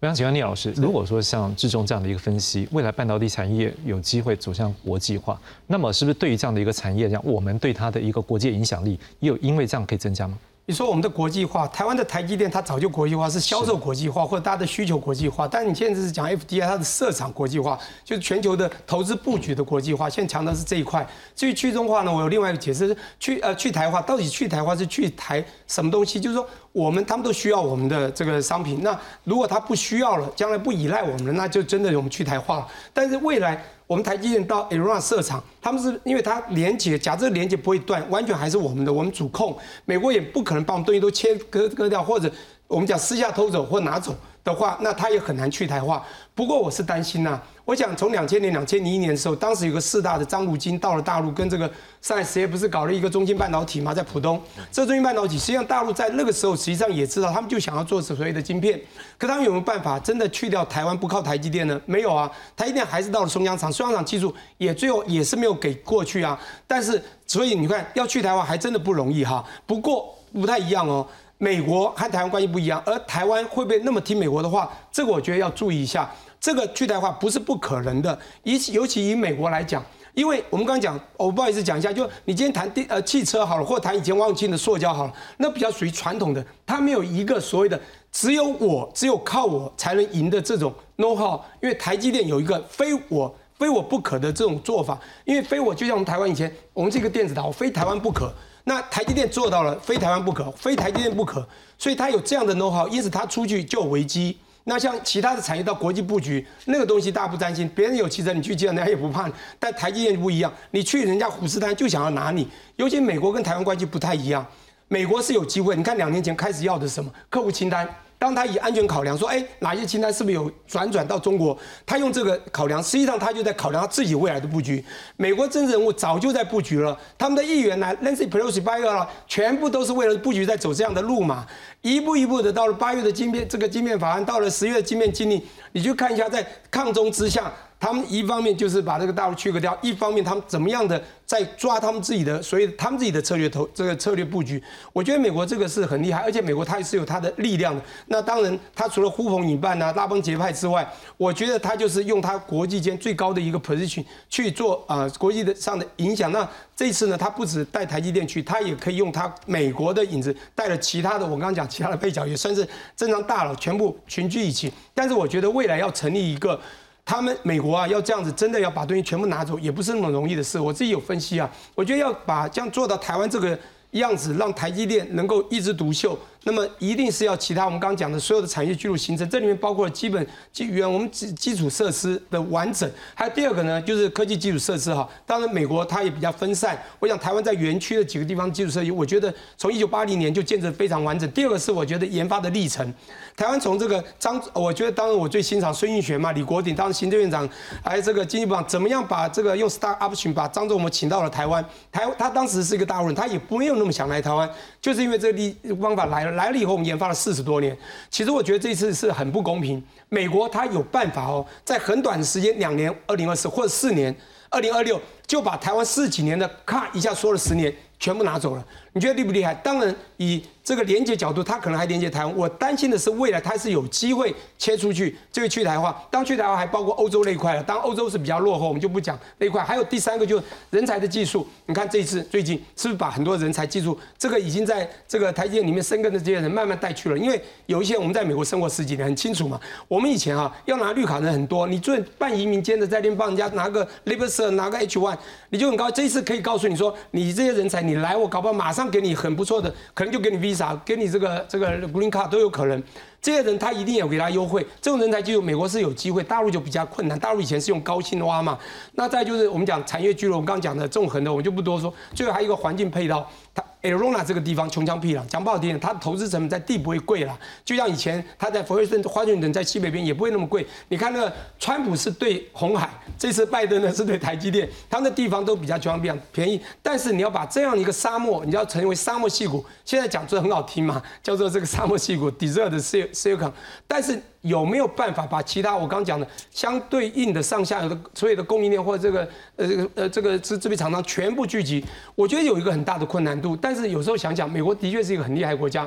A: 我想请问聂老师，如果说像志中这样的一个分析，未来半导体产业有机会走向国际化，那么是不是对于这样的一个产业，样我们对它的一个国际影响力，也有因为这样可以增加吗？
M: 你说我们的国际化，台湾的台积电它早就国际化，是销售国际化或者大家的需求国际化。但你现在是讲 FDI 它的设厂国际化，就是全球的投资布局的国际化。现在强调是这一块。至于去中化呢，我有另外一个解释：去呃去台化，到底去台化是去台什么东西？就是说我们他们都需要我们的这个商品。那如果他不需要了，将来不依赖我们了，那就真的我们去台化。但是未来。我们台积电到 Arizona 设厂，他们是因为它连接，假设连接不会断，完全还是我们的，我们主控。美国也不可能把我们东西都切割割掉，或者我们讲私下偷走或拿走。的话，那它也很难去台化。不过我是担心呐，我想从两千年、两千零一年的时候，当时有个四大的张汝京到了大陆，跟这个上海实业不是搞了一个中芯半导体嘛，在浦东。这中芯半导体实际上大陆在那个时候实际上也知道，他们就想要做所谓的晶片。可他们有没有办法真的去掉台湾，不靠台积电呢？没有啊，台积电还是到了松江厂，松江厂技术也最后也是没有给过去啊。但是所以你看要去台湾还真的不容易哈。不过不太一样哦。美国和台湾关系不一样，而台湾会不会那么听美国的话？这个我觉得要注意一下。这个去台化不是不可能的，以尤其以美国来讲，因为我们刚刚讲，我不好意思讲一下，就你今天谈电呃汽车好了，或谈以前王永庆的塑胶好了，那比较属于传统的，它没有一个所谓的只有我只有靠我才能赢的这种 know how。因为台积电有一个非我非我不可的这种做法，因为非我就像我们台湾以前，我们这个电子岛非台湾不可。那台积电做到了，非台湾不可，非台积电不可，所以它有这样的 know how，因此它出去就有危机。那像其他的产业到国际布局，那个东西大家不担心，别人有汽车你去借，人家也不怕。但台积电不一样，你去人家虎视眈就想要拿你。尤其美国跟台湾关系不太一样，美国是有机会。你看两年前开始要的什么客户清单，当他以安全考量说，哎，哪些清单是不是有转转到中国？他用这个考量，实际上他就在考量他自己未来的布局。美国政治人物早就在布局了，他们的议员呢，Nancy Pelosi、拜登了，全部都是为了布局在走这样的路嘛。一步一步的到了八月的晶片这个晶片法案，到了十月的晶片禁令，你去看一下在抗中之下。他们一方面就是把这个大陆区隔掉，一方面他们怎么样的在抓他们自己的，所以他们自己的策略投这个策略布局。我觉得美国这个是很厉害，而且美国它也是有它的力量的。那当然，它除了呼朋引伴呐、拉帮结派之外，我觉得它就是用它国际间最高的一个 position 去做啊国际的上的影响。那这次呢，它不止带台积电去，它也可以用它美国的影子带了其他的，我刚刚讲其他的配角，也算是正常大佬全部群聚一起。但是我觉得未来要成立一个。他们美国啊，要这样子，真的要把东西全部拿走，也不是那么容易的事。我自己有分析啊，我觉得要把这样做到台湾这个样子，让台积电能够一枝独秀。那么一定是要其他我们刚刚讲的所有的产业巨入形成，这里面包括了基本基源，我们基基础设施的完整，还有第二个呢，就是科技基础设施哈。当然美国它也比较分散，我想台湾在园区的几个地方基础设施，我觉得从一九八零年就建设非常完整。第二个是我觉得研发的历程，台湾从这个张，我觉得当然我最欣赏孙运璇嘛，李国鼎当时行政院长，还有这个经济部长，怎么样把这个用 Start Up 群把张忠谋请到了台湾，台他当时是一个大陆人，他也没有那么想来台湾，就是因为这个地方法来了。来了以后，我们研发了四十多年。其实我觉得这次是很不公平。美国它有办法哦，在很短的时间，两年，二零二四或者四年，二零二六就把台湾四几年的咔一下缩了十年，全部拿走了。你觉得厉不厉害？当然以。这个连接角度，他可能还连接台湾。我担心的是，未来他是有机会切出去，这个去台化。当去台化还包括欧洲那一块了。当欧洲是比较落后，我们就不讲那一块。还有第三个，就是人才的技术。你看这一次最近是不是把很多人才技术，这个已经在这个台积电里面生根的这些人慢慢带去了？因为有一些我们在美国生活十几年，很清楚嘛。我们以前啊要拿绿卡的人很多，你做办移民间的在那边帮人家拿个 Laborer，拿个 H one，你就很高。这一次可以告诉你说，你这些人才你来，我搞不好马上给你很不错的，可能就给你 Visa，给你这个。这个 green card 都有可能，这些人他一定有给他优惠，这种人才就美国是有机会，大陆就比较困难。大陆以前是用高薪挖嘛，那再就是我们讲产业聚落，我们刚刚讲的纵横的，我就不多说。最后还有一个环境配套，它。Arizona 这个地方穷乡僻壤，讲不好听，它的投资成本在地不会贵了。就像以前他在佛罗森华盛顿在西北边也不会那么贵。你看那个川普是对红海，这次拜登呢是对台积电，他们的地方都比较穷乡僻壤，便宜。但是你要把这样一个沙漠，你要成为沙漠戏骨，现在讲这很好听嘛，叫做这个沙漠戏骨 desert silicon。但是有没有办法把其他我刚讲的相对应的上下游的所有的供应链或者这个呃这个呃这个制制备厂商全部聚集？我觉得有一个很大的困难度。但但是有时候想想，美国的确是一个很厉害国家，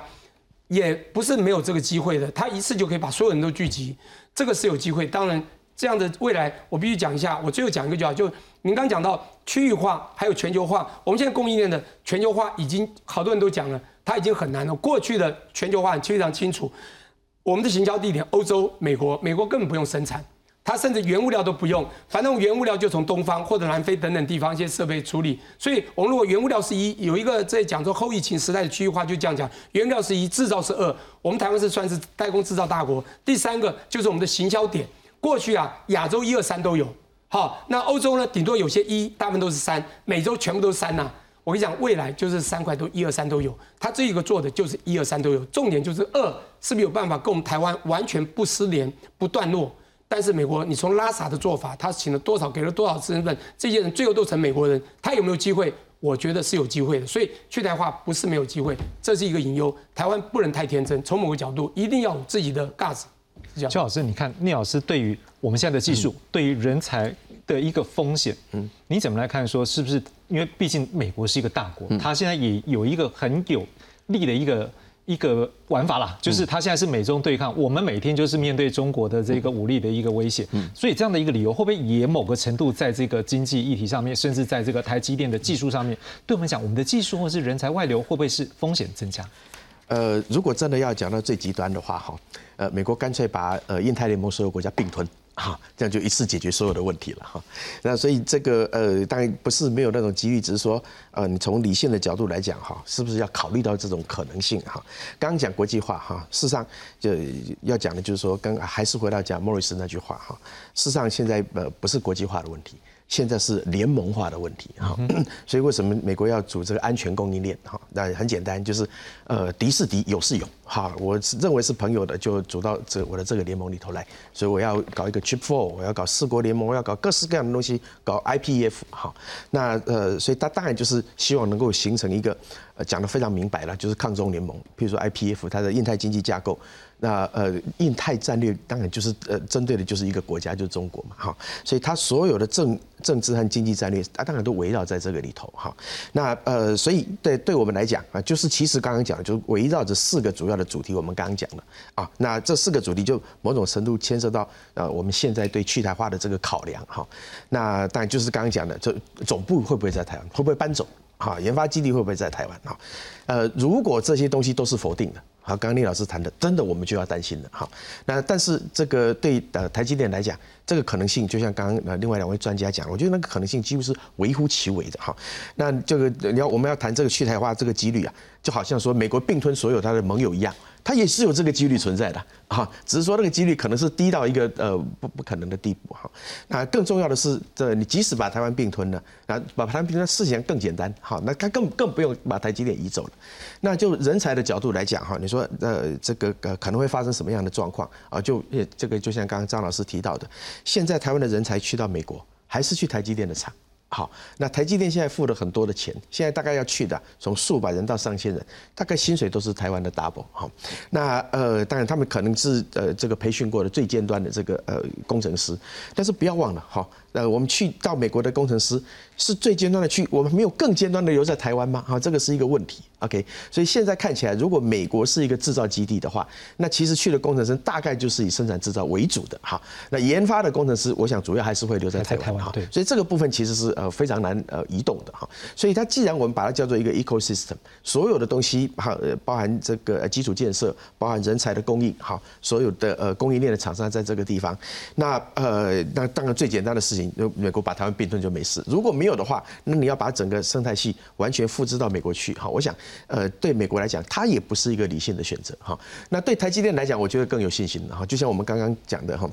M: 也不是没有这个机会的。他一次就可以把所有人都聚集，这个是有机会。当然，这样的未来我必须讲一下。我最后讲一个就好，就您刚讲到区域化还有全球化，我们现在供应链的全球化已经好多人都讲了，它已经很难了。过去的全球化非常清楚，我们的行销地点欧洲、美国，美国根本不用生产。它甚至原物料都不用，反正原物料就从东方或者南非等等地方一些设备处理。所以，我们如果原物料是一，有一个在讲说后疫情时代的区域化，就这样讲：原料是一，制造是二。我们台湾是算是代工制造大国。第三个就是我们的行销点，过去啊，亚洲一二三都有。好，那欧洲呢，顶多有些一，大部分都是三。美洲全部都是三呐。我跟你讲，未来就是三块都一二三都有。它这一个做的就是一二三都有，重点就是二是不是有办法跟我们台湾完全不失联、不断落？但是美国，你从拉萨的做法，他请了多少，给了多少身份，这些人最后都成美国人，他有没有机会？我觉得是有机会的。所以去台化不是没有机会，这是一个隐忧。台湾不能太天真，从某个角度一定要有自己的 gas。
A: 邱老师，你看聂老师对于我们现在的技术，对于人才的一个风险，嗯，你怎么来看？说是不是？因为毕竟美国是一个大国，他现在也有一个很有力的一个。一个玩法啦，就是他现在是美中对抗，我们每天就是面对中国的这个武力的一个威胁，所以这样的一个理由会不会也某个程度在这个经济议题上面，甚至在这个台积电的技术上面，对我们讲，我们的技术或是人才外流会不会是风险增加？
B: 呃，如果真的要讲到最极端的话，哈，呃，美国干脆把呃印太联盟所有国家并吞。哈，这样就一次解决所有的问题了哈。那所以这个呃，当然不是没有那种机遇，只是说呃，你从理性的角度来讲哈，是不是要考虑到这种可能性哈？刚讲国际化哈，事实上就要讲的就是说，刚还是回到讲莫里斯那句话哈，事实上现在呃不是国际化的问题。现在是联盟化的问题哈，[clears throat] 所以为什么美国要组这个安全供应链哈？那很简单，就是呃敌是敌，友是友哈。我认为是朋友的就组到这我的这个联盟里头来，所以我要搞一个 Chip Four，我要搞四国联盟，我要搞各式各样的东西，搞 IPF 哈。那呃，所以它当然就是希望能够形成一个呃讲的非常明白了，就是抗中联盟，譬如说 IPF 它的印太经济架构。那呃，印太战略当然就是呃，针对的就是一个国家，就是中国嘛，哈，所以它所有的政政治和经济战略，它当然都围绕在这个里头，哈。那呃，所以对对我们来讲啊，就是其实刚刚讲，就围绕着四个主要的主题，我们刚刚讲了啊，那这四个主题就某种程度牵涉到呃，我们现在对去台化的这个考量，哈。那当然就是刚刚讲的，这总部会不会在台湾，会不会搬走，哈，研发基地会不会在台湾，哈。呃，如果这些东西都是否定的。好，刚刚聂老师谈的，真的我们就要担心了。好，那但是这个对呃台积电来讲，这个可能性就像刚刚呃另外两位专家讲，我觉得那个可能性几乎是微乎其微的。哈，那这个你要我们要谈这个去台化这个几率啊，就好像说美国并吞所有它的盟友一样。它也是有这个几率存在的哈，只是说那个几率可能是低到一个呃不不可能的地步哈。那更重要的是，这你即使把台湾并吞了，啊把台湾并吞事情更简单好，那它更更不用把台积电移走了。那就人才的角度来讲哈，你说呃这个呃可能会发生什么样的状况啊？就这个就像刚刚张老师提到的，现在台湾的人才去到美国，还是去台积电的厂？好，那台积电现在付了很多的钱，现在大概要去的从数百人到上千人，大概薪水都是台湾的 double。好，那呃，当然他们可能是呃这个培训过的最尖端的这个呃工程师，但是不要忘了，好。呃，我们去到美国的工程师是最尖端的去，我们没有更尖端的留在台湾吗？哈，这个是一个问题。OK，所以现在看起来，如果美国是一个制造基地的话，那其实去的工程师大概就是以生产制造为主的。哈，那研发的工程师，我想主要还是会留在台湾。哈，对，所以这个部分其实是呃非常难呃移动的。哈，所以它既然我们把它叫做一个 ecosystem，所有的东西哈，包含这个基础建设，包含人才的供应，哈，所有的呃供应链的厂商在这个地方，那呃那当然最简单的事情。美国把台湾并吞就没事，如果没有的话，那你要把整个生态系完全复制到美国去，哈，我想，呃，对美国来讲，它也不是一个理性的选择，哈。那对台积电来讲，我觉得更有信心了，哈。就像我们刚刚讲的，哈，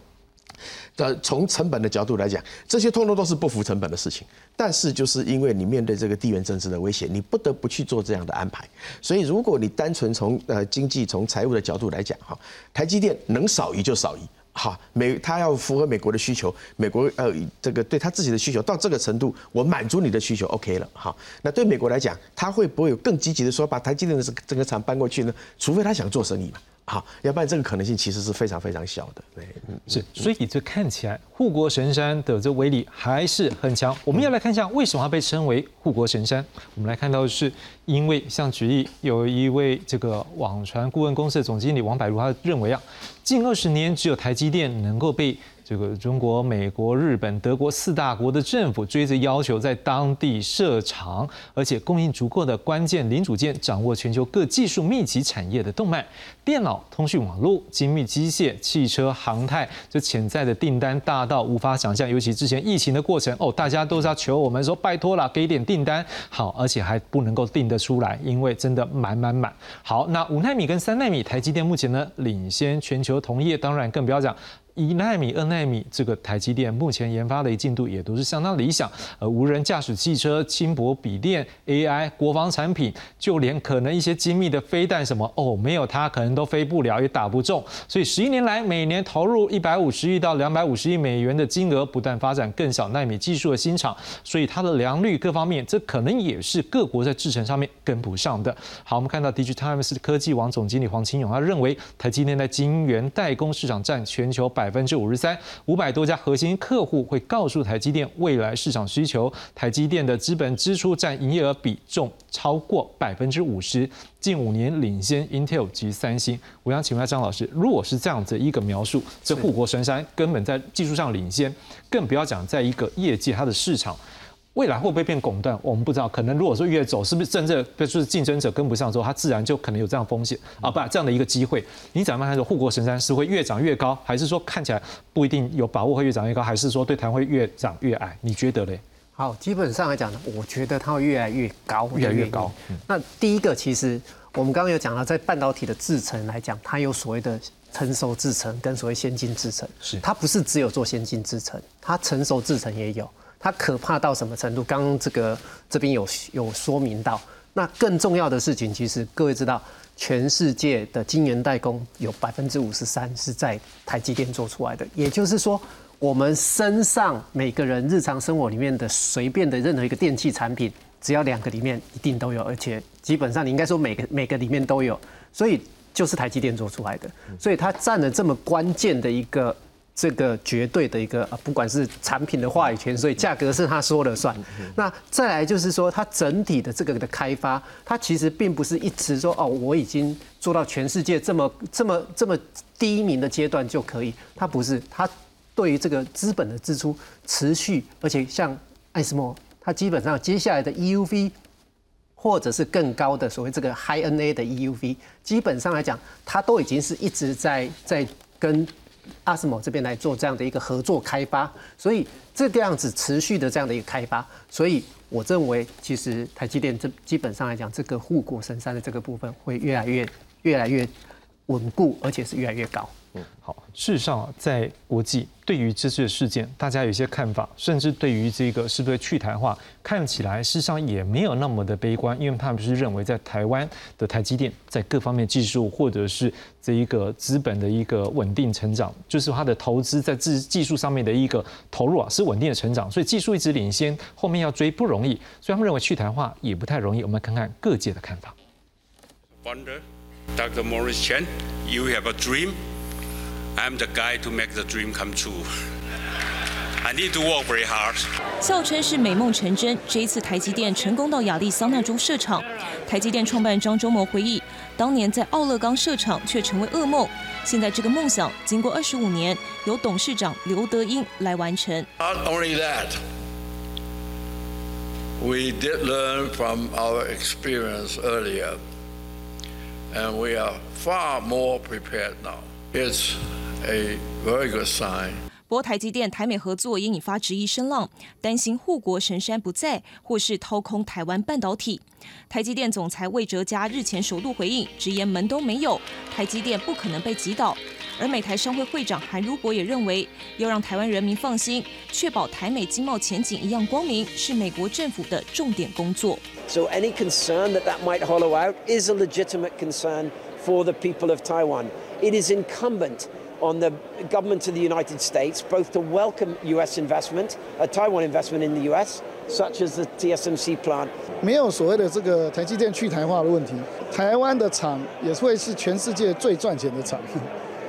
B: 呃，从成本的角度来讲，这些通通都是不符成本的事情，但是就是因为你面对这个地缘政治的威胁，你不得不去做这样的安排。所以，如果你单纯从呃经济、从财务的角度来讲，哈，台积电能少移就少移。好，美他要符合美国的需求，美国呃这个对他自己的需求到这个程度，我满足你的需求，OK 了。好，那对美国来讲，他会不会有更积极的说把台积电的这个厂搬过去呢？除非他想做生意嘛。好，要不然这个可能性其实是非常非常小的。对，嗯
A: 是，所以这看起来护国神山的这威力还是很强。我们要来看一下为什么它被称为护国神山。我们来看到的是，因为像举例有一位这个网传顾问公司的总经理王柏如，他认为啊，近二十年只有台积电能够被。这个中国、美国、日本、德国四大国的政府追着要求在当地设厂，而且供应足够的关键零组件，掌握全球各技术密集产业的动脉、电脑、通讯网络、精密机械、汽车、航太，这潜在的订单大到无法想象。尤其之前疫情的过程，哦，大家都是要求我们说拜托了，给点订单好，而且还不能够订得出来，因为真的满满满。好，那五纳米跟三纳米，台积电目前呢领先全球同业，当然更不要讲。一纳米、二纳米，这个台积电目前研发的进度也都是相当理想。呃，无人驾驶汽车、轻薄笔电、AI、国防产品，就连可能一些精密的飞弹什么，哦，没有它可能都飞不了，也打不中。所以十一年来，每年投入一百五十亿到两百五十亿美元的金额，不断发展更小纳米技术的新厂，所以它的良率各方面，这可能也是各国在制程上面跟不上的。好，我们看到 Digitimes 科技网总经理黄清勇，他认为台积电在晶圆代工市场占全球百。百分之五十三，五百多家核心客户会告诉台积电未来市场需求。台积电的资本支出占营业额比重超过百分之五十，近五年领先 Intel 及三星。我想请问张老师，如果是这样子一个描述，这护国神山根本在技术上领先，更不要讲在一个业界它的市场。未来会不会变垄断？我们不知道。可能如果说越走，是不是真正就是竞争者跟不上之后，它自然就可能有这样风险啊？不，这样的一个机会，你怎么看？说护国神山是会越长越高，还是说看起来不一定有把握会越长越高，还是说对台会越长越矮？你觉得嘞？
C: 好，基本上来讲呢，我觉得它会越来越高，
A: 越来越高。
C: 那第一个，其实我们刚刚有讲到，在半导体的制程来讲，它有所谓的成熟制程跟所谓先进制程，
A: 是
C: 它不是只有做先进制程，它成熟制程也有。它可怕到什么程度？刚刚这个这边有有说明到。那更重要的事情，其实各位知道，全世界的晶圆代工有百分之五十三是在台积电做出来的。也就是说，我们身上每个人日常生活里面的随便的任何一个电器产品，只要两个里面一定都有，而且基本上你应该说每个每个里面都有，所以就是台积电做出来的。所以它占了这么关键的一个。这个绝对的一个，不管是产品的话语权，所以价格是他说了算。那再来就是说，它整体的这个的开发，它其实并不是一直说哦，我已经做到全世界这么这么这么第一名的阶段就可以。它不是，它对于这个资本的支出持续，而且像艾斯莫，它基本上接下来的 EUV 或者是更高的所谓这个 High NA 的 EUV，基本上来讲，它都已经是一直在在跟。阿斯莫这边来做这样的一个合作开发，所以这个样子持续的这样的一个开发，所以我认为其实台积电这基本上来讲，这个护国神山的这个部分会越来越越来越稳固，而且是越来越高。
A: 好，事实上，在国际对于这次的事件，大家有一些看法，甚至对于这个是不是去台化，看起来事实上也没有那么的悲观，因为他们是认为在台湾的台积电在各方面技术或者是这一个资本的一个稳定成长，就是它的投资在技技术上面的一个投入啊是稳定的成长，所以技术一直领先，后面要追不容易，所以他们认为去台化也不太容易。我们看看各界的看法。
R: Wonder, Dr. Morris Chen, you have a dream. I'm the guy to make the dream come true. I need to work very hard.
E: 笑称是美梦成真。这一次台积电成功到亚利桑那州设厂，台积电创办人张忠谋回忆，当年在奥勒冈设厂却成为噩梦。现在这个梦想经过二十五年，由董事长刘德英来完成。
R: Not only that, we did learn from our experience earlier, and we are far more prepared now. It's a very good sign.
E: 不过，台积电台美合作也引发质疑声浪，担心护国神山不在，或是掏空台湾半导体。台积电总裁魏哲嘉日前首度回应，直言门都没有，台积电不可能被击倒。而美台商会会长韩如博也认为，要让台湾人民放心，确保台美经贸前景一样光明，是美国政府的重点工作。
S: So any concern that that might hollow out is a legitimate concern for the people of Taiwan. It is incumbent on the government of the United States both to welcome U.S. investment, a Taiwan investment in the U.S., such as the TSMC plant.
T: 没有所谓的这个台积电去台化的问题，台湾的厂也会是全世界最赚钱的厂，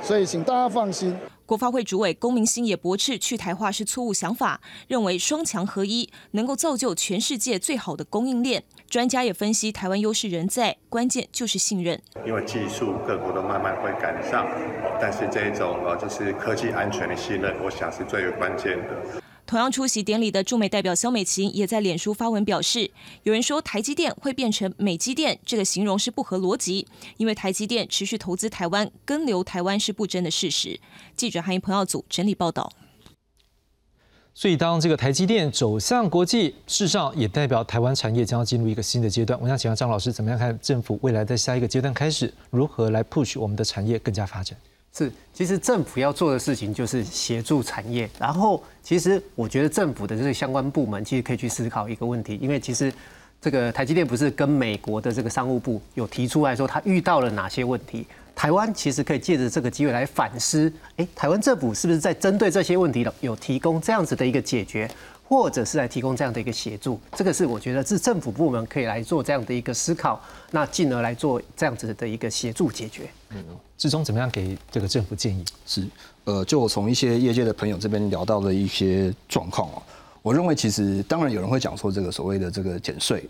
T: 所以请大家放心。
E: 国发会主委龚明鑫也驳斥去台化是错误想法，认为双强合一能够造就全世界最好的供应链。专家也分析，台湾优势仍在，关键就是信任。
U: 因为技术各国都慢慢会赶上，但是这一种呃就是科技安全的信任，我想是最为关键的。
E: 同样出席典礼的驻美代表肖美琴也在脸书发文表示，有人说台积电会变成美积电，这个形容是不合逻辑，因为台积电持续投资台湾、跟留台湾是不争的事实。记者韩英彭耀组整理报道。
A: 所以，当这个台积电走向国际，事实上也代表台湾产业将要进入一个新的阶段。我想请问张老师，怎么样看政府未来在下一个阶段开始，如何来 push 我们的产业更加发展？
C: 是，其实政府要做的事情就是协助产业。然后，其实我觉得政府的这个相关部门其实可以去思考一个问题，因为其实这个台积电不是跟美国的这个商务部有提出来说，他遇到了哪些问题？台湾其实可以借着这个机会来反思，哎，台湾政府是不是在针对这些问题的有提供这样子的一个解决，或者是来提供这样的一个协助？这个是我觉得是政府部门可以来做这样的一个思考，那进而来做这样子的一个协助解决。
A: 嗯，志忠怎么样给这个政府建议？
D: 是，呃，就我从一些业界的朋友这边聊到的一些状况啊，我认为其实当然有人会讲说这个所谓的这个减税。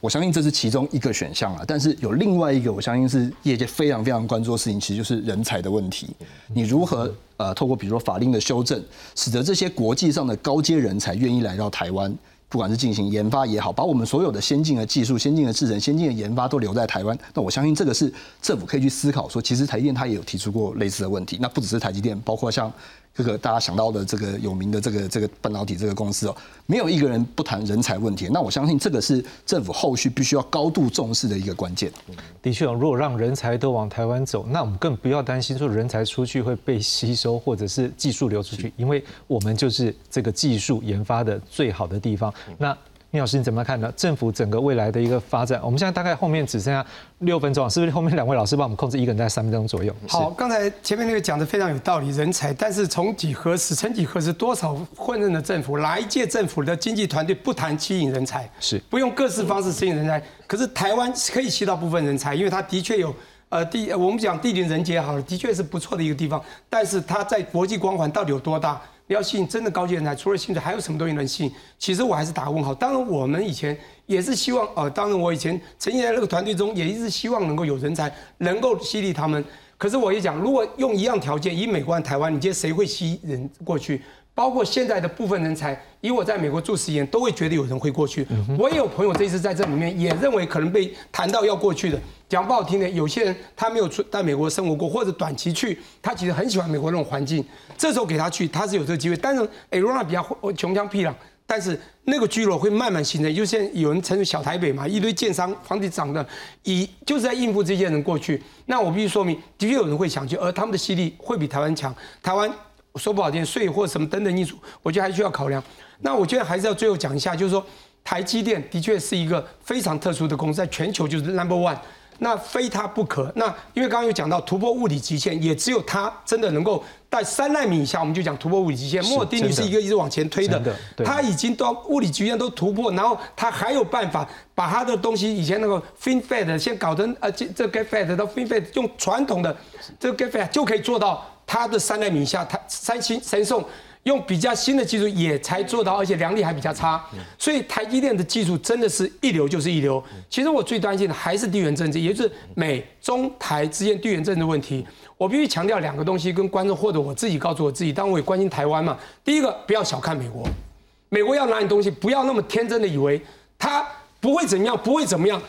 D: 我相信这是其中一个选项啊，但是有另外一个，我相信是业界非常非常关注的事情，其实就是人才的问题。你如何呃，透过比如说法令的修正，使得这些国际上的高阶人才愿意来到台湾，不管是进行研发也好，把我们所有的先进的技术、先进的制程、先进的研发都留在台湾。那我相信这个是政府可以去思考说，其实台积电它也有提出过类似的问题。那不只是台积电，包括像。这个大家想到的这个有名的这个这个半导体这个公司哦，没有一个人不谈人才问题。那我相信这个是政府后续必须要高度重视的一个关键。
A: 的确，如果让人才都往台湾走，那我们更不要担心说人才出去会被吸收，或者是技术流出去，因为我们就是这个技术研发的最好的地方。那聂老师，你怎么看呢？政府整个未来的一个发展，我们现在大概后面只剩下六分钟，是不是后面两位老师帮我们控制一个人在三分钟左右？
M: 好，刚才前面那个讲的非常有道理，人才，但是从几何时，曾几何时，多少混任的政府，哪一届政府的经济团队不谈吸引人才？
A: 是
M: 不用各式方式吸引人才，可是台湾可以吸到部分人才，因为它的确有呃地，我们讲地灵人杰好了，的确是不错的一个地方，但是它在国际光环到底有多大？你要吸引真的高级人才，除了薪水，还有什么东西能吸引？其实我还是打个问号。当然，我们以前也是希望，呃，当然我以前曾经在那个团队中，也一直希望能够有人才，能够激励他们。可是我也讲，如果用一样条件，以美国和台湾，你觉得谁会吸引人过去？包括现在的部分人才，以我在美国做实验，都会觉得有人会过去。我也有朋友这次在这里面也认为可能被谈到要过去的。讲不好听的，有些人他没有出在美国生活过，或者短期去，他其实很喜欢美国那种环境。这时候给他去，他是有这个机会。但是 a n a 比较穷乡僻壤，但是那个聚落会慢慢形成。就现在有人称为小台北嘛，一堆建商房地涨的，以就是在应付这些人过去。那我必须说明，的确有人会想去，而他们的吸力会比台湾强。台湾。说不好听，税或什么等等因素，我觉得还需要考量。那我觉得还是要最后讲一下，就是说台积电的确是一个非常特殊的公司，在全球就是 number one，那非它不可。那因为刚刚有讲到突破物理极限，也只有它真的能够在三纳米以下，我们就讲突破物理极限。摩尔定律是一个一直往前推的，它已经到物理极限都突破，然后它还有办法把它的东西以前那个 FinFET 先搞成呃这这 GateFET 到 FinFET 用传统的这个 GateFET 就可以做到。它的三代米下，它三星、三送用比较新的技术也才做到，而且良率还比较差，所以台积电的技术真的是一流就是一流。其实我最担心的还是地缘政治，也就是美中台之间地缘政治问题。我必须强调两个东西，跟观众或者我自己告诉我自己，当我也关心台湾嘛。第一个，不要小看美国，美国要拿你东西，不要那么天真的以为它不会怎么样，不会怎么样。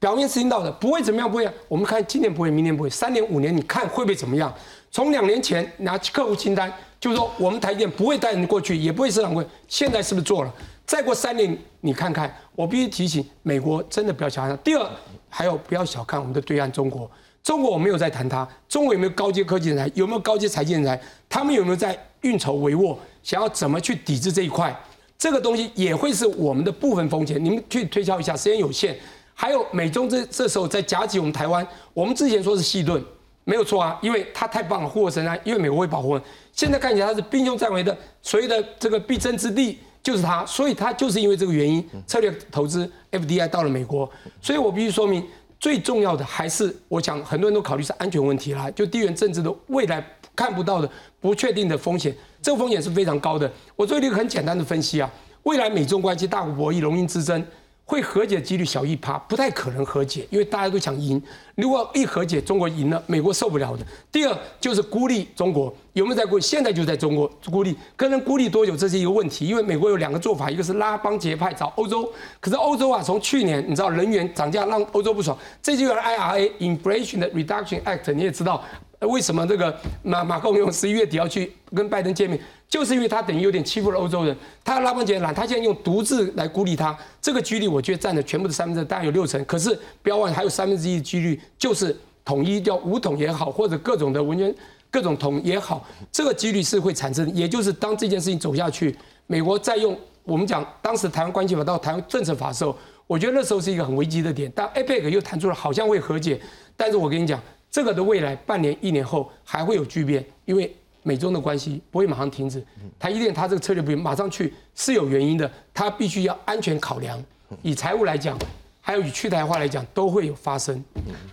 M: 表面是听到的，不会怎么样，不会。我们看今年不会，明年不会，三年五年，你看会不会怎么样？从两年前拿客户清单，就是说我们台电不会带人过去，也不会市场会。现在是不是做了？再过三年，你看看。我必须提醒美国，真的不要小看。第二，还有不要小看我们的对岸中国。中国我没有在谈它，中国有没有高阶科技人才？有没有高阶财经人才？他们有没有在运筹帷幄，想要怎么去抵制这一块？这个东西也会是我们的部分风险。你们去推敲一下，时间有限。还有美中这这时候在夹击我们台湾，我们之前说是细盾，没有错啊，因为他太棒了，护国神山，因为美国会保护。现在看起来他是兵凶战危的，所谓的这个必争之地就是他，所以他就是因为这个原因，策略投资 FDI 到了美国。所以我必须说明，最重要的还是我想很多人都考虑是安全问题啦，就地缘政治的未来看不到的不确定的风险，这个风险是非常高的。我做一个很简单的分析啊，未来美中关系大国博弈，龙鹰之争。会和解几率小一趴，不太可能和解，因为大家都想赢。如果一和解，中国赢了，美国受不了的。第二就是孤立中国，有没有在孤？现在就在中国孤立，可能孤立多久，这是一个问题。因为美国有两个做法，一个是拉帮结派找欧洲，可是欧洲啊，从去年你知道能源涨价让欧洲不爽，这就叫 IRA（Inflation Reduction Act），你也知道。为什么这个马马克龙十一月底要去跟拜登见面？就是因为他等于有点欺负了欧洲人，他拉帮结派，他现在用独自来孤立他，这个几率我觉得占的全部的三分之，大概有六成。可是不要忘了，还有三分之一的几率就是统一叫武统也好，或者各种的文员各种统也好，这个几率是会产生。也就是当这件事情走下去，美国再用我们讲当时台湾关系法到台湾政策法的时候，我觉得那时候是一个很危机的点。但 APEC 又谈出了好像会和解，但是我跟你讲。这个的未来半年、一年后还会有巨变，因为美中的关系不会马上停止。他一定他这个策略不马上去是有原因的，他必须要安全考量。以财务来讲。还有以去台化来讲，都会有发生。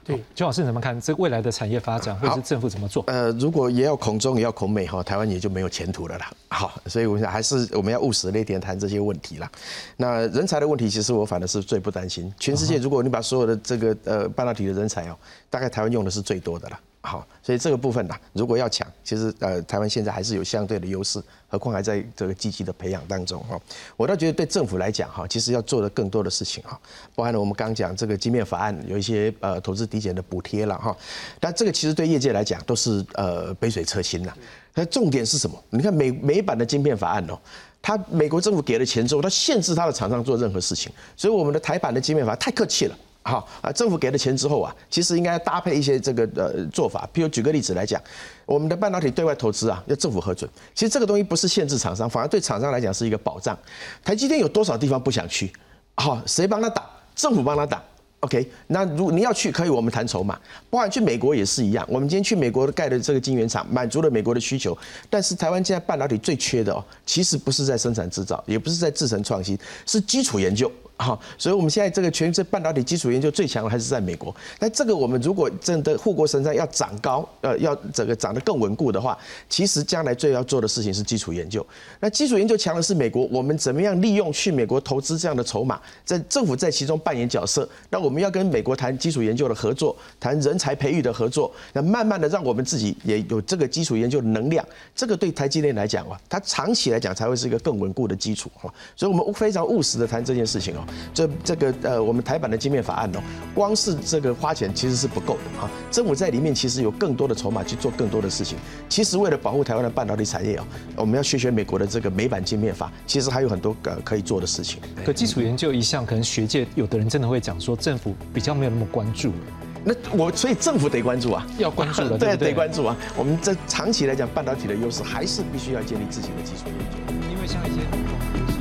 M: 对，
A: 周老师怎么看这未来的产业发展，或者是政府怎么做？
B: 呃，如果也要恐中也要恐美哈，台湾也就没有前途了啦。好，所以我想还是我们要务实一点谈这些问题啦。那人才的问题，其实我反而是最不担心。全世界如果你把所有的这个呃半导体的人才哦，大概台湾用的是最多的了。好，所以这个部分呢，如果要抢，其实呃，台湾现在还是有相对的优势，何况还在这个积极的培养当中哈。我倒觉得对政府来讲哈，其实要做的更多的事情哈，包含了我们刚讲这个基面法案有一些呃投资抵减的补贴了哈，但这个其实对业界来讲都是呃杯水车薪呐。那重点是什么？你看美美版的晶片法案哦，它美国政府给了钱之后，它限制它的厂商做任何事情，所以我们的台版的晶片法太客气了。好啊，政府给了钱之后啊，其实应该搭配一些这个呃做法。譬如举个例子来讲，我们的半导体对外投资啊，要政府核准。其实这个东西不是限制厂商，反而对厂商来讲是一个保障。台积电有多少地方不想去？好，谁帮他挡？政府帮他挡。OK，那如你要去，可以我们谈筹码。包含去美国也是一样。我们今天去美国盖的这个晶圆厂，满足了美国的需求。但是台湾现在半导体最缺的哦，其实不是在生产制造，也不是在制成创新，是基础研究。好，所以我们现在这个全球半导体基础研究最强的还是在美国。那这个我们如果真的护国神山要长高，呃，要整个长得更稳固的话，其实将来最要做的事情是基础研究。那基础研究强的是美国，我们怎么样利用去美国投资这样的筹码，在政府在其中扮演角色？那我们要跟美国谈基础研究的合作，谈人才培育的合作，那慢慢的让我们自己也有这个基础研究的能量。这个对台积电来讲啊，它长期来讲才会是一个更稳固的基础哈。所以我们非常务实的谈这件事情哦。这这个呃，我们台版的晶面法案哦，光是这个花钱其实是不够的哈。政府在里面其实有更多的筹码去做更多的事情。其实为了保护台湾的半导体产业哦，我们要学学美国的这个美版晶面法，其实还有很多呃可以做的事情。
A: 可基础研究一项，可能学界有的人真的会讲说，政府比较没有那么关注。
B: 那我所以政府得关注啊，[laughs]
A: 要关注的，[laughs]
B: 对，得关注啊。我们这长期来讲，半导体的优势还是必须要建立自己的基础研究，
A: 因为像一些。